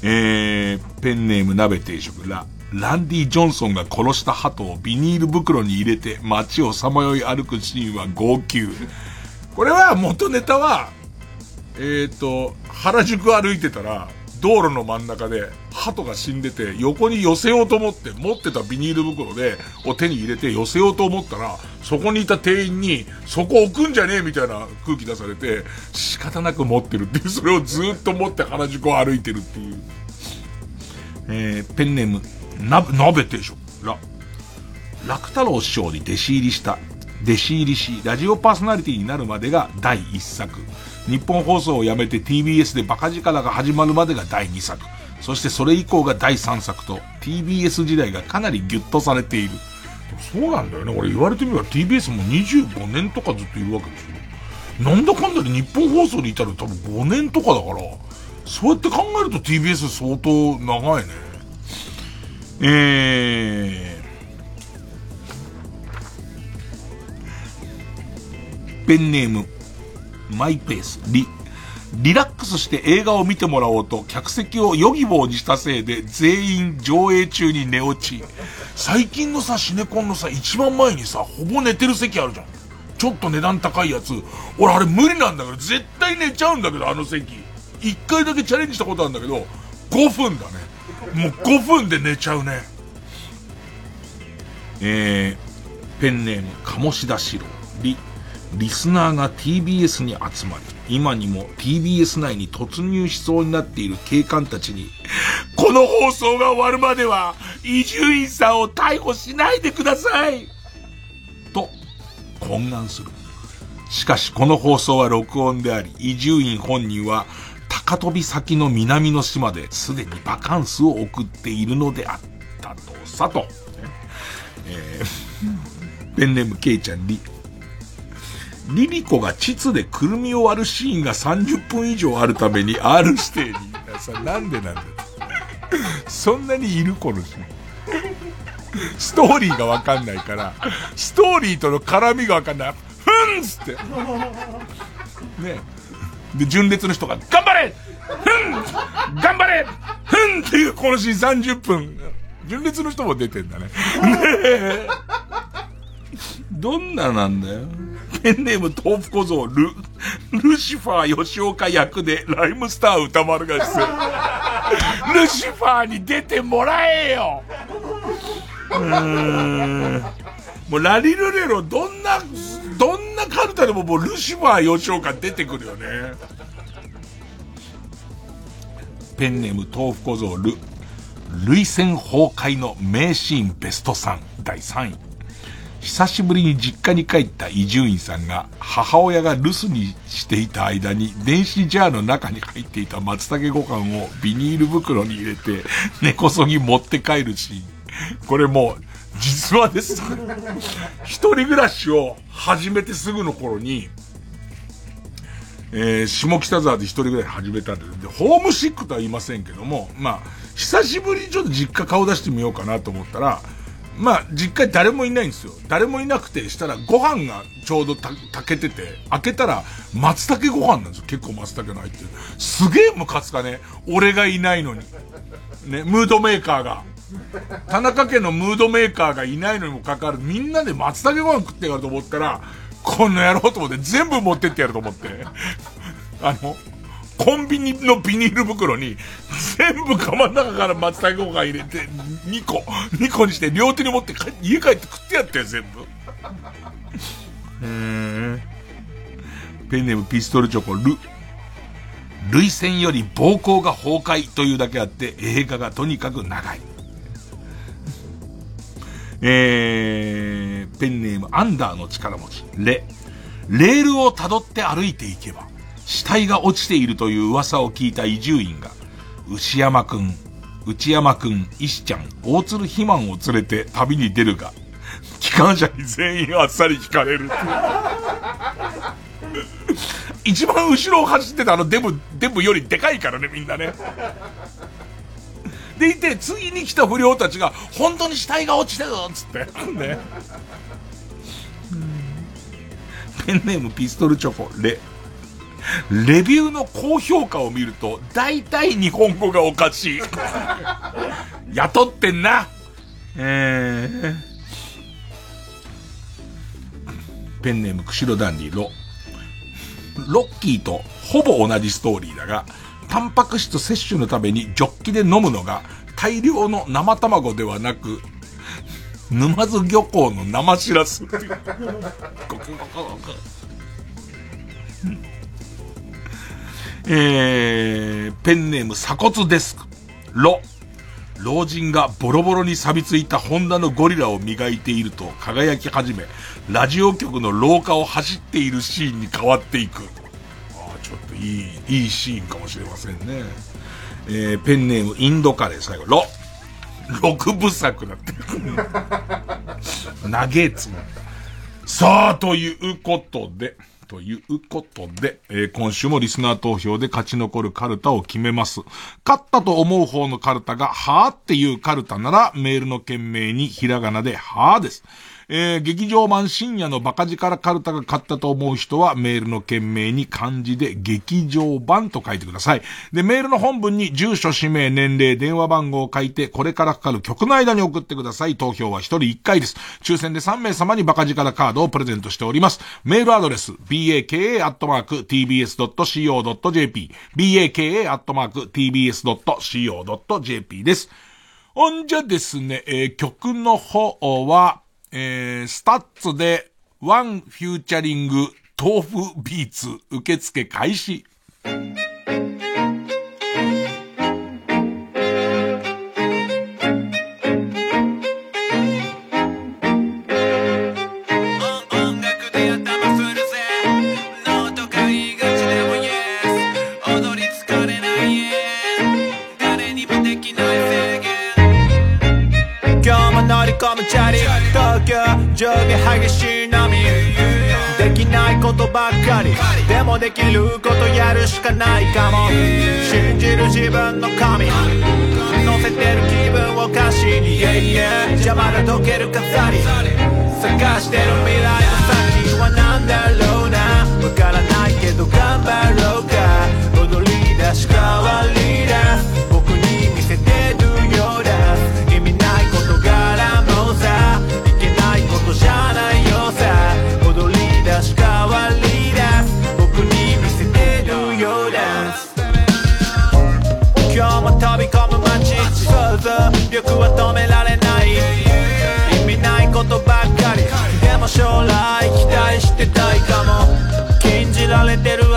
えー、ペンネーム鍋定食ら。ランディ・ジョンソンが殺した鳩をビニール袋に入れて街をさまよい歩くシーンは号泣。これは元ネタは、えっ、ー、と、原宿歩いてたら、道路の真ん中で鳩が死んでて横に寄せようと思って持ってたビニール袋でを手に入れて寄せようと思ったらそこにいた店員にそこ置くんじゃねえみたいな空気出されて仕方なく持ってるっていうそれをずっと持って原宿を歩いてるっていう。えー、ペンネームな、鍋定食。ら、楽太郎師匠に弟子入りした、弟子入りし、ラジオパーソナリティになるまでが第1作。日本放送を辞めて TBS でバカ力が始まるまでが第2作。そしてそれ以降が第3作と、TBS 時代がかなりギュッとされている。そうなんだよね。俺言われてみれば TBS も25年とかずっといるわけですよ。なんだかんだで日本放送にいたら多分5年とかだから、そうやって考えると TBS 相当長いね。えー、ペンネーム、マイペース、リ、リラックスして映画を見てもらおうと客席をヨギボーにしたせいで全員上映中に寝落ち。最近のさ、シネコンのさ、一番前にさ、ほぼ寝てる席あるじゃん。ちょっと値段高いやつ。俺あれ無理なんだけど、絶対寝ちゃうんだけど、あの席。一回だけチャレンジしたことあるんだけど、5分だね。もう5分で寝ちゃうね。えー、ペンネーム、鴨志田四郎。リ、リスナーが TBS に集まり、今にも TBS 内に突入しそうになっている警官たちに、この放送が終わるまでは、伊集院さんを逮捕しないでくださいと、懇願する。しかしこの放送は録音であり、伊集院本人は高飛び先の南の島ですでにバカンスを送っているのであったとさと。えー、ペンネームケイちゃんリ。リリコが膣でくるみを割るシーンが30分以上あるために R 指定に。さ、なんでなんだよ。そんなにいるこのシーン。ストーリーがわかんないから、ストーリーとの絡みがわかんない。ふんっつって。ねで、純烈の人が、頑張れふん頑張れふんっていうこのシーン30分。純烈の人も出てんだね。ねえ。どんななんだよ。ペンネーム豆腐小僧ル、ルシファー吉岡役でライムスター歌丸が出演。ルシファーに出てもらえようーん。もうラリルレロ、どんな、どんなカルタでももうルシファー吉岡出てくるよね。ペンネーム豆腐小僧ル。涙腺崩壊の名シーンベスト3第3位。久しぶりに実家に帰った伊集院さんが母親が留守にしていた間に電子ジャーの中に入っていた松茸ご飯をビニール袋に入れて根こそぎ持って帰るシーン。これもう実話です。一人暮らしを始めてすぐの頃に、えー、下北沢で一人暮らし始めたんで、ホームシックとは言いませんけども、まあ、久しぶりにちょっと実家顔出してみようかなと思ったら、まあ、実家誰もいないんですよ。誰もいなくて、したらご飯がちょうど炊けてて、開けたら松茸ご飯なんですよ。結構松茸の入ってる。すげえムカつかね。俺がいないのに。ね、ムードメーカーが。田中家のムードメーカーがいないのにもかかわらず、みんなで松茸ご飯食ってやると思ったら、この野郎と思って全部持ってってやると思って。あの、コンビニのビニール袋に、全部釜の中から松茸ご飯入れて、2個、2個にして両手に持って家帰って食ってやったよ、全部。うん。ペンネームピストルチョコ、ル。涙腺より膀胱が崩壊というだけあって、映画がとにかく長い。えー、ペンネームアンダーの力持ち、レ。レールを辿って歩いていけば、死体が落ちているという噂を聞いた伊集院が、牛山くん、内山くん、石ちゃん、大鶴肥満を連れて旅に出るが、機関車に全員あっさり引かれる。一番後ろを走ってたあのデブ、デブよりでかいからね、みんなね。でいて、次に来た不良たちが、本当に死体が落ちてるつって。ね。ペンネームピストルチョコ、レ。レビューの高評価を見ると、大体日本語がおかしい。雇ってんな。えー、ペンネーム釧路ダンディロ。ロッキーとほぼ同じストーリーだが、タンパク質摂取のためにジョッキで飲むのが大量の生卵ではなく、沼津漁港の生しらす。えー、ペンネーム鎖骨デスク。ロ。老人がボロボロに錆びついたホンダのゴリラを磨いていると輝き始め、ラジオ局の廊下を走っているシーンに変わっていく。ちょっといい、いいシーンかもしれませんね。えー、ペンネームインドカレー最後、ロ。六部作だって。長えつもさあ、ということで、ということで、えー、今週もリスナー投票で勝ち残るカルタを決めます。勝ったと思う方のカルタが、はーっていうカルタなら、メールの件名にひらがなで、はーです。えー、劇場版深夜のバカ力カルタが買ったと思う人はメールの件名に漢字で劇場版と書いてください。で、メールの本文に住所、氏名、年齢、電話番号を書いて、これからかかる曲の間に送ってください。投票は1人1回です。抽選で3名様にバカ力カードをプレゼントしております。メールアドレス、baka.tbs.co.jp、baka.tbs.co.jp です。ほんじゃですね、えー、曲の方は、えー、 STUTS で、 One featuring、tofubeats、受付開始。込むチャリ東京上下激しい波できないことばっかり。でもできることやるしかないかも。信じる自分の神。乗せてる気分を歌詞に。邪魔な溶ける飾り。探してる未来の先は何だろうな。わからないけど頑張ろうか。踊り出し変わり。力は止められない。意味ないことばっかり。でも将来期待してたいかも。禁じられてる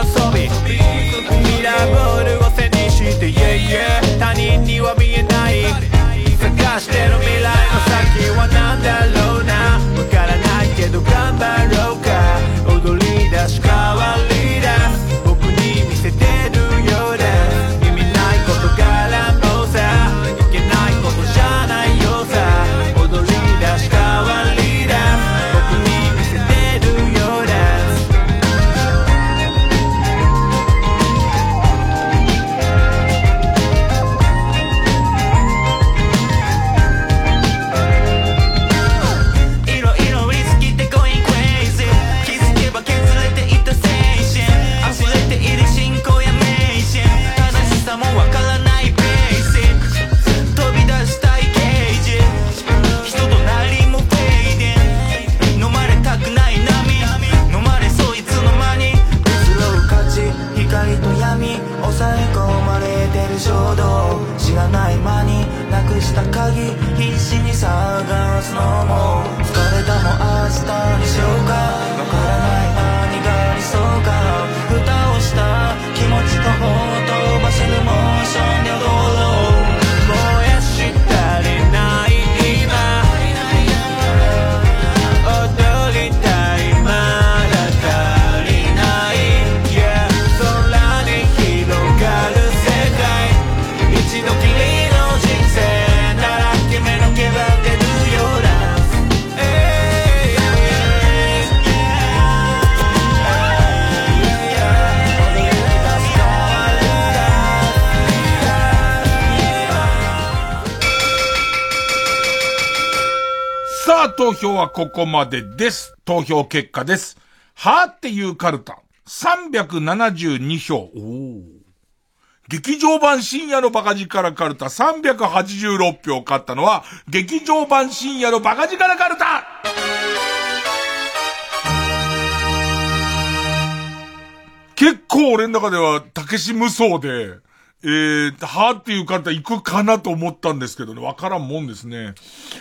ここまでです。投票結果です。はーっていうカルタ。372票。おー劇場版深夜のバカ力カルタ386票勝ったのは、劇場版深夜のバカ力カルタ結構俺の中では、たけし無双で、えー、はーっていう方行くかなと思ったんですけどね、わからんもんですね。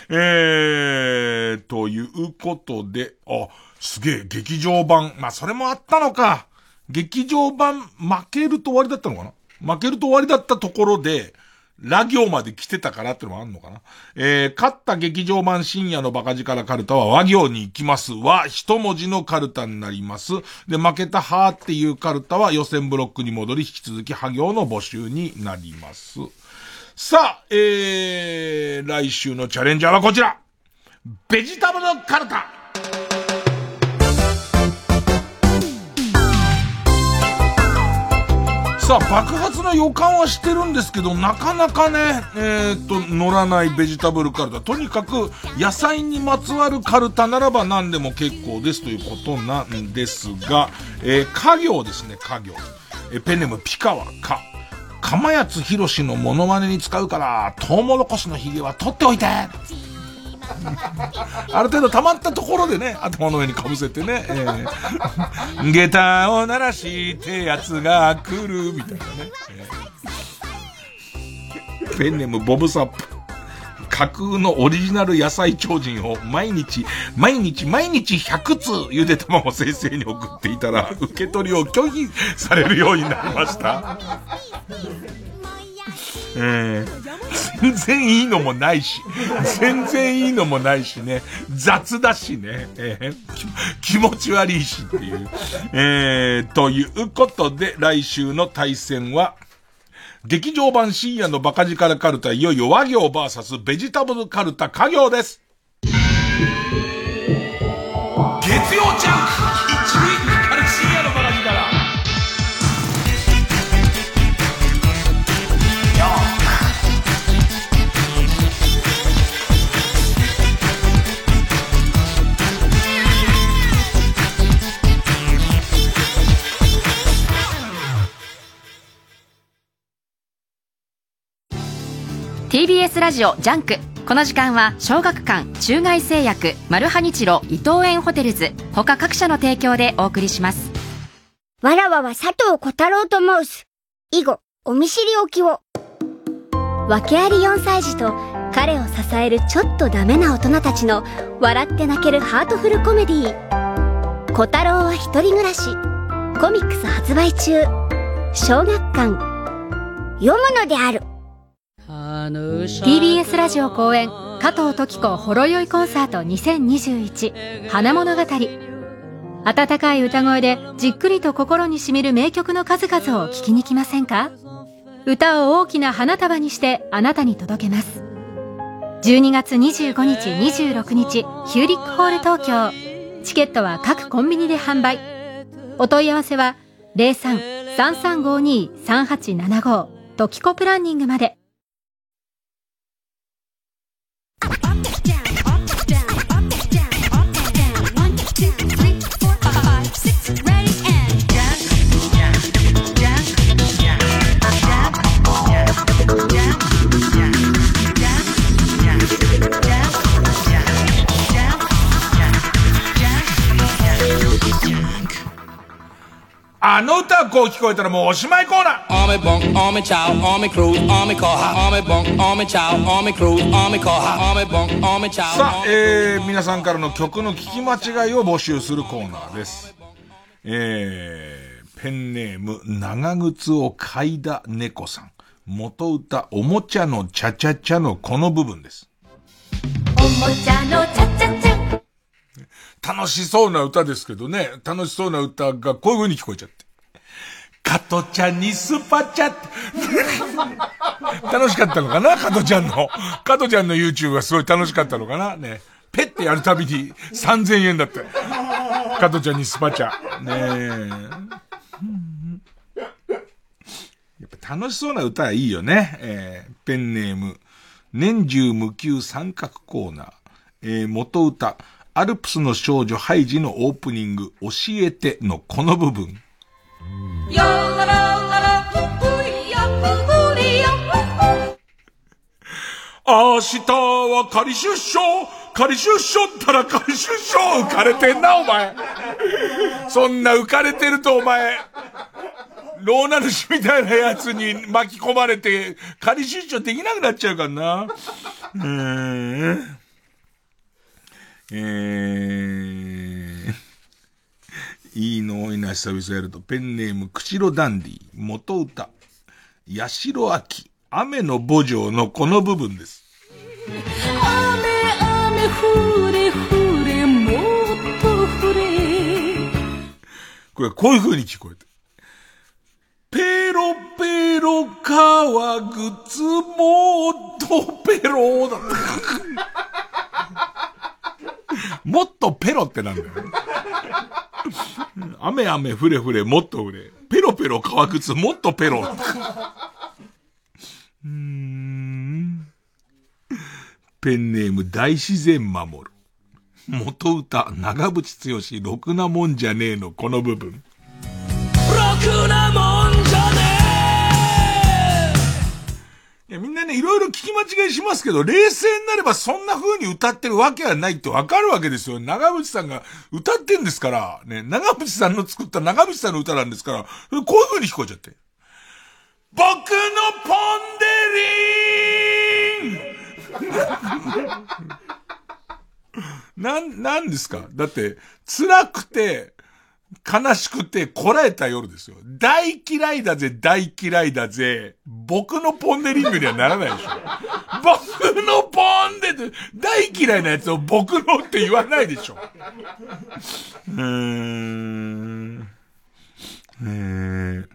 えー、ということで、あ、すげえ、劇場版。まあ、それもあったのか。劇場版、負けると終わりだったのかな負けると終わりだったところで、ラ行まで来てたからってのもあんのかな？えー、勝った劇場版深夜のバカ力カルタは和行に行きますは一文字のカルタになります。で、負けたはーっていうカルタは予選ブロックに戻り引き続きは行の募集になります。さあ、えー、来週のチャレンジャーはこちらベジタブルカルタさあ、爆発の予感はしてるんですけど、なかなかね、えーっと、乗らないベジタブルカルタ。とにかく、野菜にまつわるカルタならば何でも結構ですということなんですが、えー、家業ですね、家業。えペンネームピカワか。釜谷博士のモノマネに使うから、トウモロコシのヒゲは取っておいて ある程度溜まったところでね、頭の上に被せてね、えー、下駄を鳴らしてやつが来る、みたいなね。えペンネームボブサップ。架空のオリジナル野菜超人を毎日、毎日、毎日100通ゆで卵先生に送っていたら、受け取りを拒否されるようになりました。えー全然いいのもないし、全然いいのもないしね、雑だしね、えー気持ち悪いしっていう。えー、ということで、来週の対戦は、劇場版深夜のバカ力カルタ、いよいよ和行 VS ベジタブルカルタ家業です。月曜 TBS ラジオジャンク。この時間は小学館中外製薬マルハニチロ伊藤園ホテルズ他各社の提供でお送りします。わらわは佐藤小太郎と申す。以後、お見知りおきを。訳あり4歳児と彼を支えるちょっとダメな大人たちの笑って泣けるハートフルコメディー「小太郎は一人暮らし」コミックス発売中。小学館。読むのである。TBS ラジオ公演加藤登紀子ほろ酔いコンサート2021花物語。温かい歌声でじっくりと心にしみる名曲の数々を聴きに来ませんか？歌を大きな花束にしてあなたに届けます。12月25日26日ヒューリックホール東京。チケットは各コンビニで販売。お問い合わせは03-3352-3875トキコプランニングまで。Up, up, down. あの歌こう聞こえたらもうおしまいコーナー Army bunk, army chow, army cruise, army car Army bunk, army chow, army cruise, army car Army bunk, army chow さあ、えー、皆さんからの曲の聞き間違いを募集するコーナーです。えー、ペンネーム、長靴を嗅いだ猫さん。元歌、おもちゃのチャチャチャのこの部分です。おもちゃのチャチャチャ楽しそうな歌ですけどね、楽しそうな歌がこういう風に聞こえちゃって。加トちゃんにスパチャって。楽しかったのかな？加トちゃんの。加トちゃんの YouTube がすごい楽しかったのかな？ね。ペッてやるたびに3000円だって。加トちゃんにスパチャ。ねえ。やっぱ楽しそうな歌はいいよね。えーペンネーム、年中無休三角コーナー。えー元歌、アルプスの少女ハイジのオープニング、教えてのこの部分。明日は仮出所仮出所ったら仮出所浮かれてんな、お前。そんな浮かれてると、お前。ローナ主みたいなやつに巻き込まれて、仮出所できなくなっちゃうからな。うーん。えー、いいの多いな、久々やると。ペンネーム、釧路ダンディ、元歌、八代秋、雨の母城のこの部分です。雨雨降れ降れもっと降れこれ、こういう風に聞こえて。ペロペロ革靴もっとペロだった。もっとペロってなんだよ。雨雨ふれふれもっとふれ。ペロペロ革靴もっとペロ。うーんペンネーム大自然守る。元歌長渕剛ろくなもんじゃねえのこの部分。ろくなもんいや、みんなね、いろいろ聞き間違いしますけど、冷静になればそんな風に歌ってるわけはないってわかるわけですよ。長渕さんが歌ってんですから、ね、長渕さんの作った長渕さんの歌なんですから、こういう風に聞こえちゃって。僕のポンデリン なん、なんですか？だって、辛くて、悲しくて、こらえた夜ですよ。大嫌いだぜ、大嫌いだぜ。僕のポンデリングにはならないでしょ。僕のポンデって、大嫌いなやつを僕のって言わないでしょ。うーん。えー、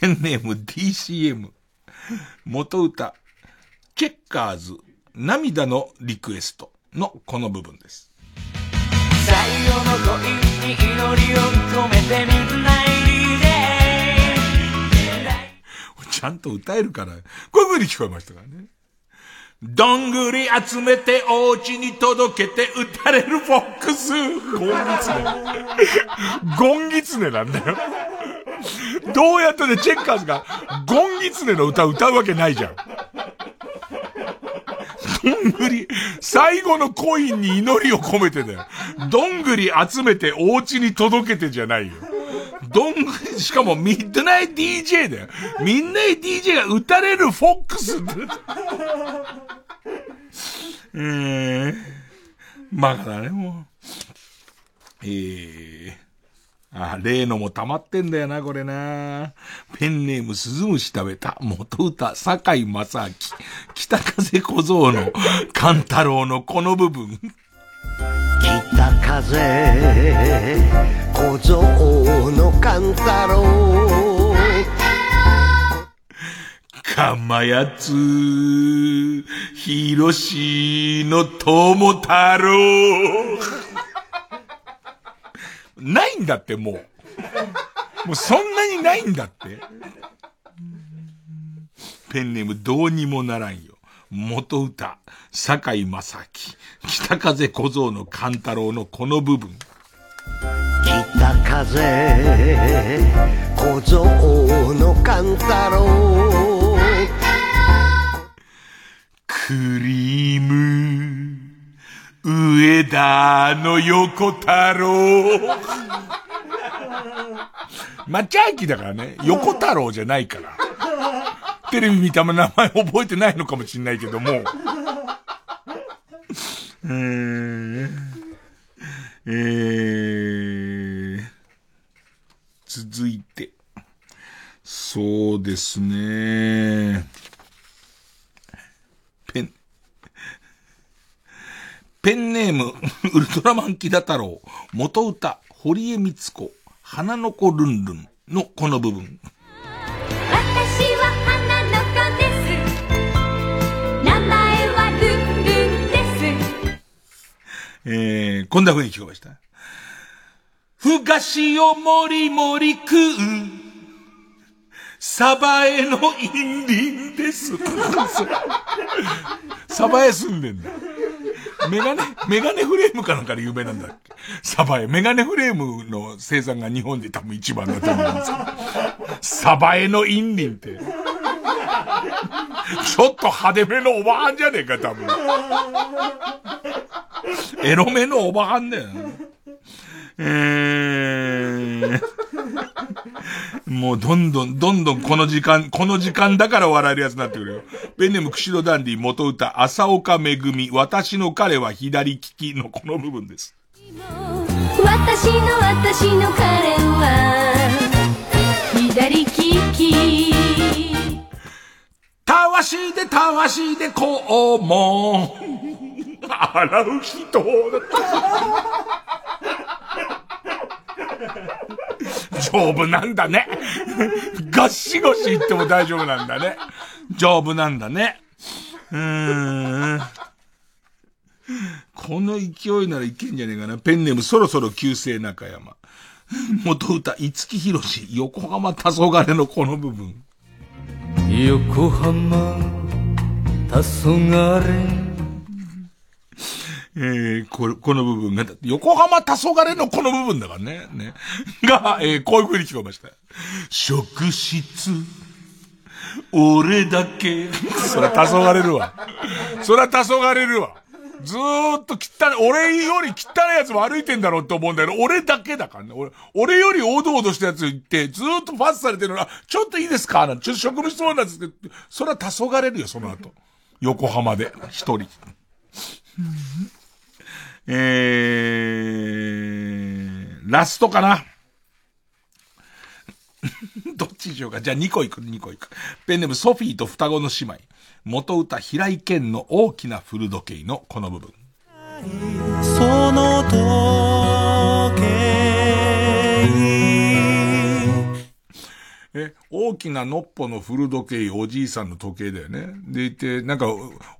ペンネーム DCM。元歌。チェッカーズ。涙のリクエストのこの部分です。ちゃんと歌えるから、こういう風に聞こえましたからね。どんぐり集めてお家に届けて打たれるフォックス。ゴンギツネ。ゴンギツネなんだよ。どうやってね、チェッカーズがゴンギツネの歌歌うわけないじゃん。どんぐり、最後のコインに祈りを込めてだよ。どんぐり集めてお家に届けてじゃないよ。どんぐり、しかもミッドナイト DJ だよ。ミッドナイ DJ が打たれるフォックス。えー、バカだね、もう。えー、あ、例のも溜まってんだよな、これな。ペンネーム鈴虫食べた。元歌、坂井正明。北風小僧の、勘太郎のこの部分。北風小僧の勘太郎かまやつ、ひろしの友太郎。ないんだって、もう。もうそんなにないんだって。ペンネームどうにもならんよ。元歌、坂井正明。北風小僧の勘太郎のこの部分。北風小僧の勘太郎クリーム、上田の横太郎。マチャーキだからね。横太郎じゃないから。テレビ見たま名前覚えてないのかもしんないけども。うーん。えー、続いて。そうですね。ペン。ペンネーム、ウルトラマンキダ太郎、元歌、堀江光子、花の子ルンルンのこの部分。私は花の子です名前はルンルンですえー、こんな風に聞こえました？ふがしをもりもり食う、サバエのインリンです。サバエ住んでんだ。メガネ、メガネフレームかなんかで有名なんだっけ？サバエ。メガネフレームの生産が日本で多分一番だと思うんですけど。サバエのインリンって。ちょっと派手めのおばはんじゃねえか、多分。エロめのおばはんだよ。えー、もうどんどん、どんどんこの時間、この時間だから笑えるやつになってくるよ。ペンネーム釧路ダンディ元歌、朝岡めぐみ、私の彼は左利きのこの部分です。私の私の彼は左利きたわしでたわしでこうも。洗う人 丈夫なんだね。ガッシゴシ言っても大丈夫なんだね。丈夫なんだね。うーん。この勢いならいけんじゃねえかな。ペンネームそろそろ旧姓中山。元歌、五木ひろし、横浜黄昏のこの部分。横浜黄昏えー、こ、この部分が、横浜黄昏のこの部分だからね。ね。が、えー、こういう風に聞こえました。職質、俺だけ。そりゃ黄昏るわ。そりゃ黄昏るわ。ずーっと汚い、俺より汚いやつも歩いてんだろうって思うんだけど、俺だけだからね。俺、俺よりおどおどしたやつ行って、ずーっとパスされてるのが、ちょっといいですか？なんてちょっと職務質問なんですけど、それは黄昏るよ、その後。横浜で、一人。えー、ラストかな？どっちにしようか？じゃあ2個いく、2個いく。ペンネームソフィーと双子の姉妹。元歌平井堅の大きな古時計のこの部分。その時え、大きなのっぽの古時計、おじいさんの時計だよね。でいて、なんか、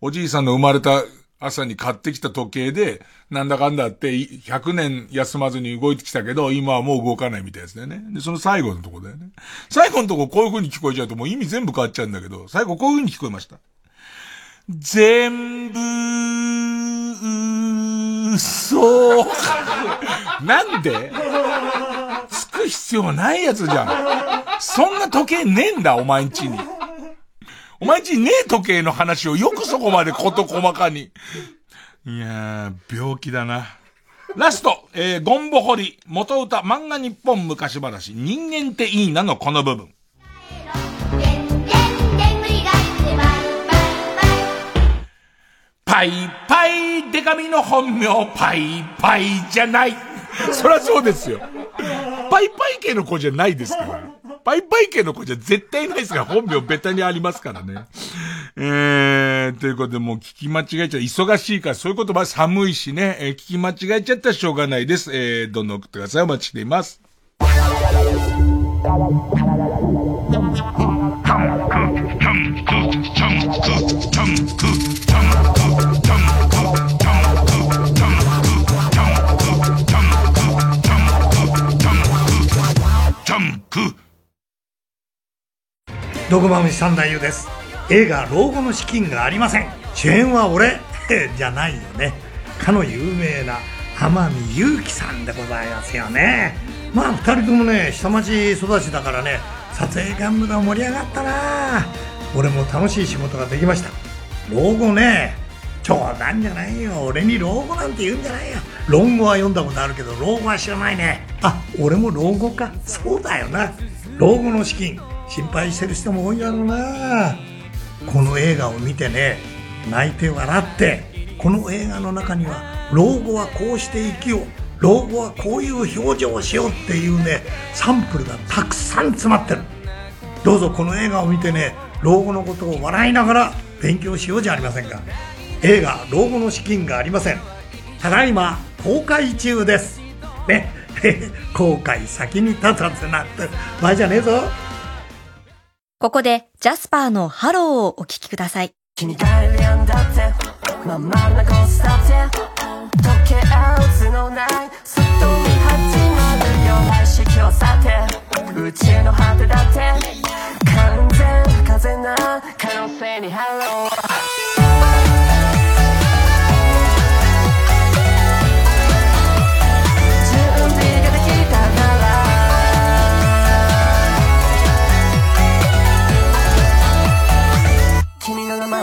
おじいさんの生まれた朝に買ってきた時計で、なんだかんだって、100年休まずに動いてきたけど、今はもう動かないみたいですね。で、その最後のとこだよね。最後のとここういう風に聞こえちゃうともう意味全部変わっちゃうんだけど、最後こういう風に聞こえました。全部、嘘。なんで？つく必要ないやつじゃん。そんな時計ねえんだ、お前んちに。お前ちねえ時計の話をよくそこまでこと細かに。いやー、病気だな。ラスト、えー、ゴンボホリ、元歌、漫画日本昔話、人間っていいなのこの部分。パイパイ、デカミの本名、パイパイじゃない。そりゃそうですよ。パイパイ系の子じゃないですから。バイバイ系の子じゃ絶対ないですから、本名ベタにありますからね。えー、ということでもう聞き間違えちゃう。忙しいから、そういう言葉は寒いしね、えー、聞き間違えちゃったらしょうがないです。えー、どんどん送ってください。お待ちしています。毒まむし三太夫です。映画老後の資金がありません。主演は俺。じゃないよね。かの有名な天海祐希さんでございますよね。まあ二人ともね下町育ちだからね撮影現場が盛り上がったな。俺も楽しい仕事ができました。老後ね冗談じゃないよ。俺に老後なんて言うんじゃないよ。論語は読んだことあるけど老後は知らないね。あ俺も老後か。そうだよな。老後の資金。心配してる人も多いだろうな。この映画を見てね泣いて笑ってこの映画の中には老後はこうして生きよう老後はこういう表情をしようっていうねサンプルがたくさん詰まってる。どうぞこの映画を見てね老後のことを笑いながら勉強しようじゃありませんか。映画「老後の資金がありません」ただいま公開中です。ね。後悔先に立たずなって前じゃねえぞ。ここでジャスパーのハローをお聞きください。完全風な可能性にハロー。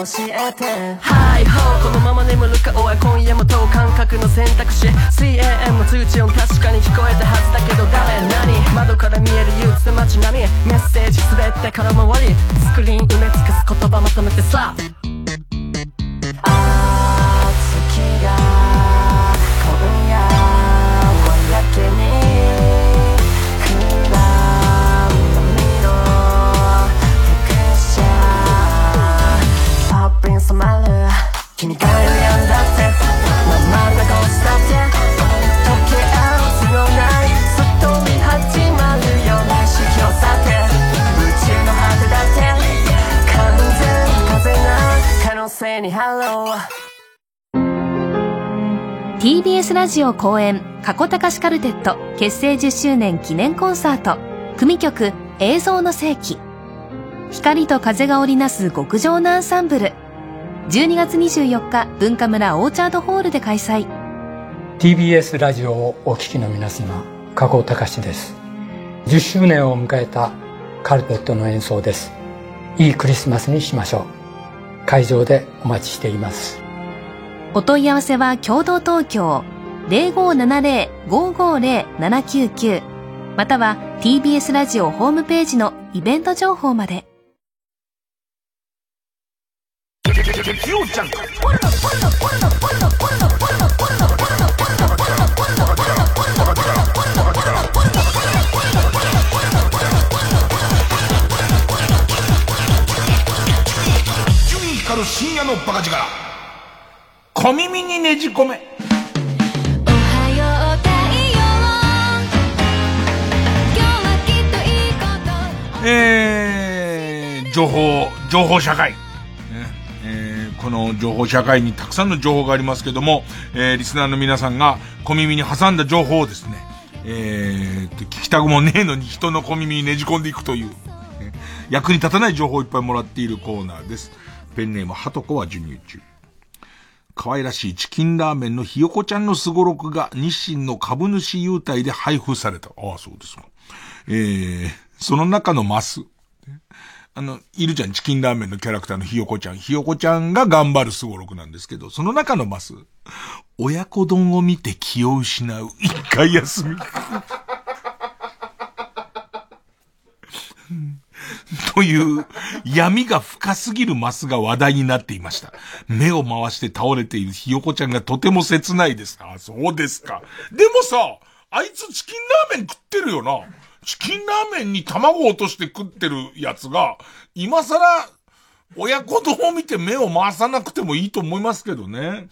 教えて。はいほうこのまま眠るかおい今夜も等間隔の選択肢 CAM の通知音確かに聞こえたはずだけど誰何窓から見える憂鬱な街並み。メッセージ滑って空回り。スクリーン埋め尽くす言葉まとめてさ染まる君が選んだって。まんまなコースだって。溶け合う図のない。ストーリー始まるよね式を去って。宇宙の果てだって。完全風な可能性にハロー。TBS ラジオ公演加古隆カルテット結成10周年記念コンサート。組曲映像の世紀。光と風が織りなす極上のアンサンブル。12月24日文化村オーチャードホールで開催。TBS ラジオをお聞きの皆様加古隆です。10周年を迎えたカルテットの演奏です。いいクリスマスにしましょう。会場でお待ちしています。お問い合わせは共同東京0570-550-799または TBS ラジオホームページのイベント情報まで伊集院光る深夜のバカ力。小耳にねじ込め。えー、情報、情報社会。この情報社会にたくさんの情報がありますけども、えーリスナーの皆さんが小耳に挟んだ情報をですね、えー、聞きたくもねえのに人の小耳にねじ込んでいくという、役に立たない情報をいっぱいもらっているコーナーです。ペンネーム、はとこは授乳中。可愛らしいチキンラーメンのひよこちゃんのすごろくが日清の株主優待で配布された。ああ、そうですか。えー、その中のマス。あの、いるじゃん、チキンラーメンのキャラクターのひよこちゃん。ひよこちゃんが頑張るすごろくなんですけど、その中のマス、親子丼を見て気を失う。一回休み。という闇が深すぎるマスが話題になっていました。目を回して倒れているひよこちゃんがとても切ないです。あ、そうですか。でもさ、あいつチキンラーメン食ってるよな。チキンラーメンに卵を落として食ってるやつが、今更、親子丼を見て目を回さなくてもいいと思いますけどね。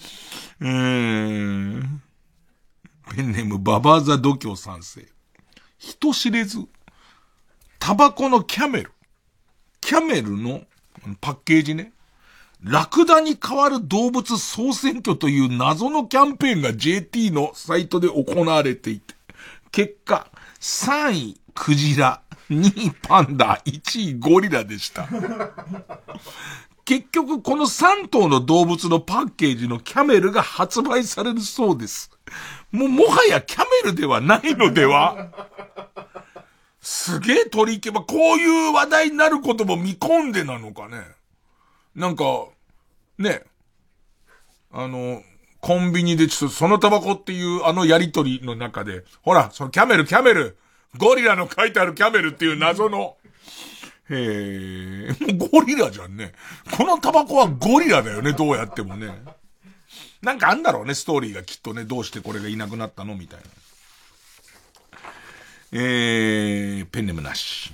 うーん。ペンネームババーザ度胸三世。人知れず、タバコのキャメル。キャメルのパッケージね。ラクダに代わる動物総選挙という謎のキャンペーンが JT のサイトで行われていて、結果、3位、クジラ、2位、パンダ、1位、ゴリラでした。結局、この3頭の動物のパッケージのキャメルが発売されるそうです。もう、もはやキャメルではないのでは？すげえ取り行けば、こういう話題になることも見込んでなのかね？なんか、ね。あの、コンビニでちょっとそのタバコっていうあのやりとりの中で、ほら、そのキャメル、キャメル、ゴリラの書いてあるキャメルっていう謎の、へえ、もうゴリラじゃんね。このタバコはゴリラだよね、どうやってもね。なんかあんだろうね、ストーリーがきっとね、どうしてこれがいなくなったのみたいな。えー、ペンネムなし。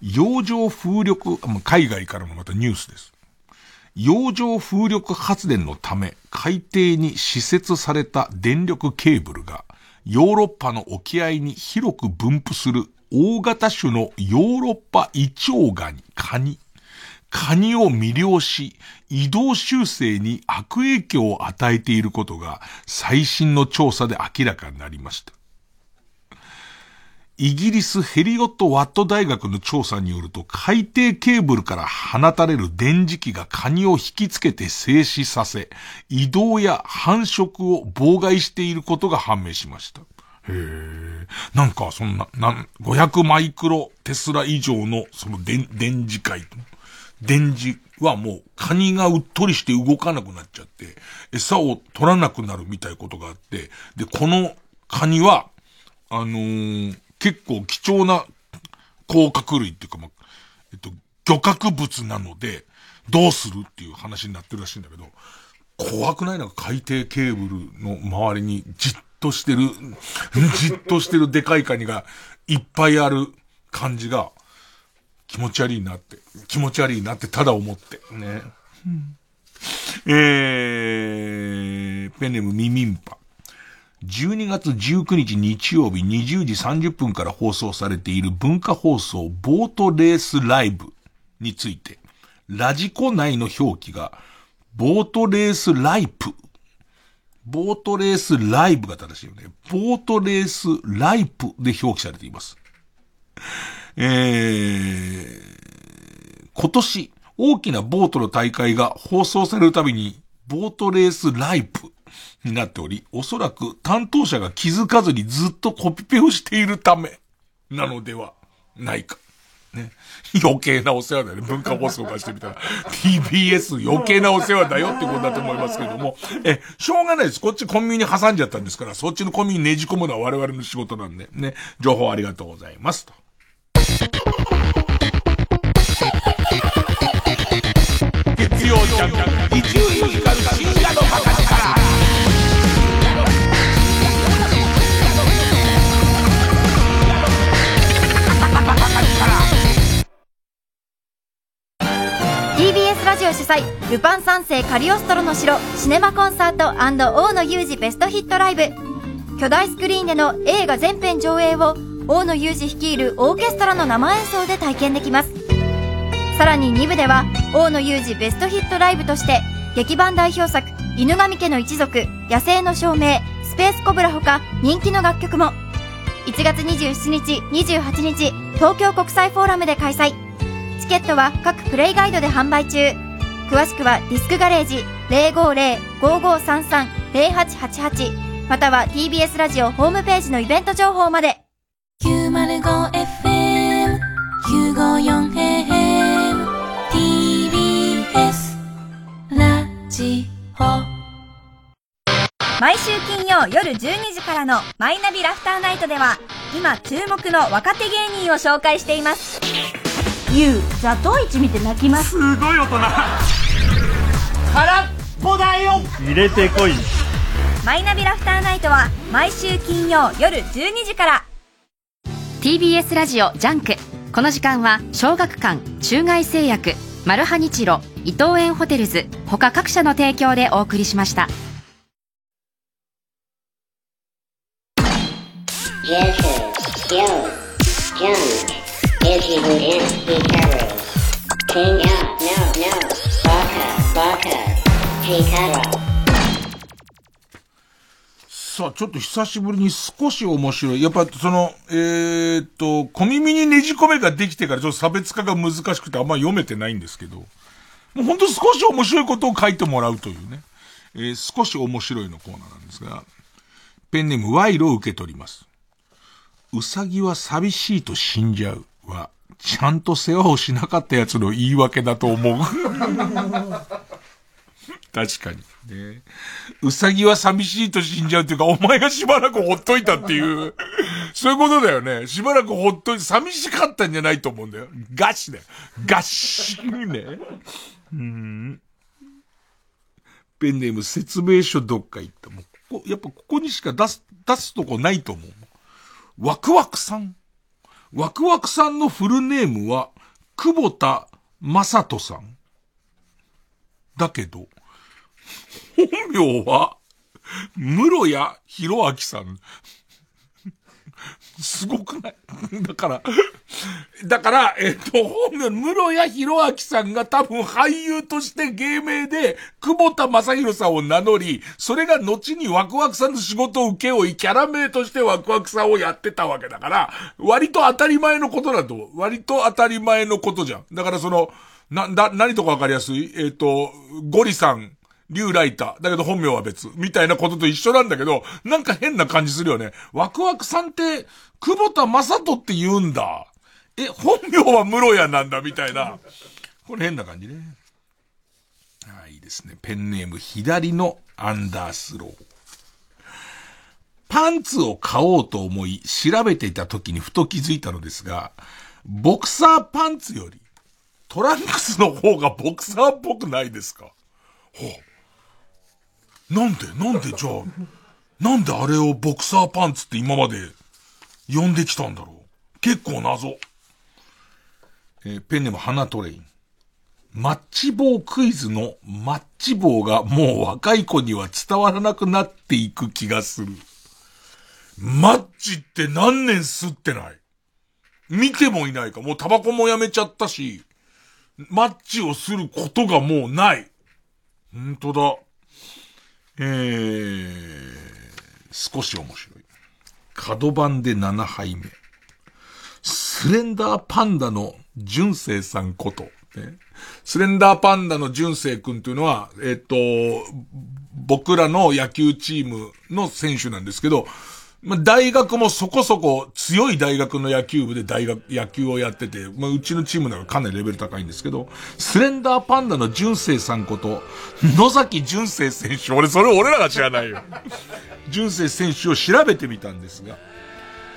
洋上風力、海外からもまたニュースです。洋上風力発電のため海底に施設された電力ケーブルがヨーロッパの沖合に広く分布する大型種のヨーロッパイチョウガニ、カニ。カニを魅了し、移動修正に悪影響を与えていることが最新の調査で明らかになりました。イギリスヘリオット・ワット大学の調査によると、海底ケーブルから放たれる電磁気がカニを引きつけて静止させ、移動や繁殖を妨害していることが判明しました。へえ。なんか、そんな、なん、500マイクロテスラ以上の、その電、電磁界。電磁はもう、カニがうっとりして動かなくなっちゃって、餌を取らなくなるみたいなことがあって、で、このカニは、あのー結構貴重な甲殻類っていうか、まあ、えっと、漁獲物なので、どうするっていう話になってるらしいんだけど、怖くない？なんか海底ケーブルの周りにじっとしてる、じっとしてるでかいカニがいっぱいある感じが気持ち悪いなって、気持ち悪いなってただ思って。ね。えー、ペンネームミミンパ。12月19日日曜日20時30分から放送されている文化放送ボートレースライブについて、ラジコ内の表記が、ボートレースライプ。ボートレースライブが正しいよね。ボートレースライプで表記されています。えー、今年、大きなボートの大会が放送されるたびに、ボートレースライプになっており、おそらく担当者が気づかずにずっとコピペをしているため、なのではないか。ね。余計なお世話だよね。文化放送がしてみたら。TBS 余計なお世話だよってことだと思いますけども。え、しょうがないです。こっちコンビニ挟んじゃったんですから、そっちのコンビニねじ込むのは我々の仕事なんで、ね。情報ありがとうございます。と。月曜ジャンク、一流ミュージカルジオ主催ルパン三世カリオストロの城シネマコンサート大野裕二ベストヒットライブ。巨大スクリーンでの映画全編上映を大野裕二率いるオーケストラの生演奏で体験できます。さらに2部では大野裕二ベストヒットライブとして劇版代表作「犬神家の一族」「野生の証明」「スペースコブラ」ほか人気の楽曲も。1月27日28日東京国際フォーラムで開催。チケットは各プレイガイドで販売中。詳しくはディスクガレージ050-5533-0888または TBS ラジオホームページのイベント情報まで。905FM FM TBS ラジオ。毎週金曜夜12時からの「マイナビラフターナイト」では今注目の若手芸人を紹介していますゆうザトウイチ見て泣きます。すごい大人空っぽだよ。入れてこいマイナビラフターナイトは毎週金曜夜12時から。TBS ラジオジャンク。この時間は小学館中外製薬マルハニチロ伊藤園ホテルズ他各社の提供でお送りしましたさあ、ちょっと久しぶりに少し面白い。やっぱその、えー、っと、小耳にねじ込めができてからちょっと差別化が難しくてあんま読めてないんですけど、もうほんと少し面白いことを書いてもらうというね、えー少し面白いのコーナーなんですが、ペンネーム賄賂を受け取ります。うさぎは寂しいと死んじゃうは、ちゃんと世話をしなかったやつの言い訳だと思う。確かに。ね。うさぎは寂しいと死んじゃうっていうか、お前がしばらくほっといたっていう、そういうことだよね。しばらくほっといて、寂しかったんじゃないと思うんだよ。ガシだよ。ガシね。うん。ペンネーム説明書どっか行った。もうここ、やっぱここにしか出す、出すとこないと思う。ワクワクさん。ワクワクさんのフルネームは、久保田正人さん。だけど、本名は、室谷博明さん。すごくない？だから、だから、えっと、本名、室谷博明さんが多分俳優として芸名で、久保田正宏さんを名乗り、それが後にワクワクさんの仕事を請け負い、キャラ名としてワクワクさんをやってたわけだから、割と当たり前のことだと。割と当たり前のことじゃん。だからその、な、だ、何とかわかりやすい？えっ、と、ゴリさん、リュウライター。だけど本名は別。みたいなことと一緒なんだけど、なんか変な感じするよね。ワクワクさんって、久保田正人って言うんだ。え、本名は室谷なんだ、みたいな。これ変な感じね。あいいですね。ペンネーム左のアンダースロー。パンツを買おうと思い、調べていた時にふと気づいたのですが、ボクサーパンツより、トランクスの方がボクサーっぽくないですか？ほう。なんで？なんで？じゃあ、なんであれをボクサーパンツって今まで呼んできたんだろう？結構謎。えーペンネーム花トレイン。マッチ棒クイズのマッチ棒がもう若い子には伝わらなくなっていく気がする。マッチって何年吸ってない？見てもいないか。もうタバコもやめちゃったし、マッチをすることがもうない。ほんとだ。えー、少し面白い。角番で7杯目。スレンダーパンダの純正さんこと。ね、スレンダーパンダの純正くんというのは、えっ、と、僕らの野球チームの選手なんですけど、まあ、大学もそこそこ強い大学の野球部で大学、野球をやってて、まあ、うちのチームならかなりレベル高いんですけど、スレンダーパンダの純正さんこと、野崎純正選手、俺、それ俺らが知らないよ。純正選手を調べてみたんですが、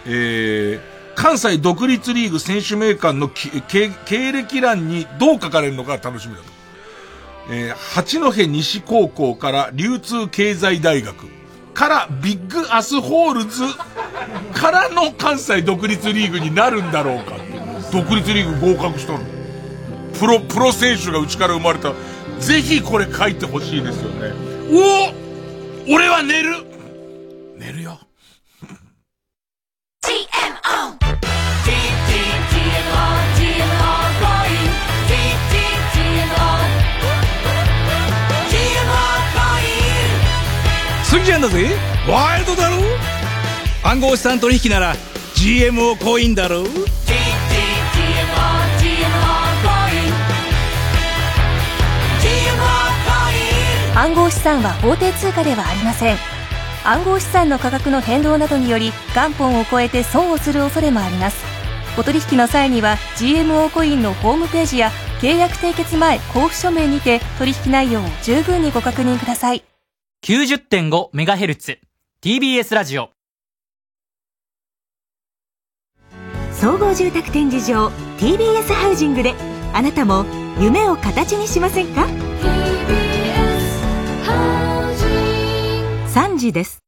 えー、関西独立リーグ選手名鑑の経歴欄にどう書かれるのか楽しみだと。えー、八戸西高校から流通経済大学からビッグアスホールズからの関西独立リーグになるんだろうか独立リーグ合格したの。プロ、プロ選手がうちから生まれた。ぜひこれ書いてほしいですよね。おお俺は寝る寝るよ。TMO スギちゃんだぜ。ワイルドだろ。暗号資産取引なら GMO コインだろ。暗号資産は法定通貨ではありません。暗号資産の価格の変動などにより元本を超えて損をする恐れもあります。お取引の際には GMO コインのホームページや契約締結前交付書面にて取引内容を十分にご確認ください 90.5MHz TBS ラジオ。総合住宅展示場 TBS ハウジングであなたも夢を形にしませんか？3時です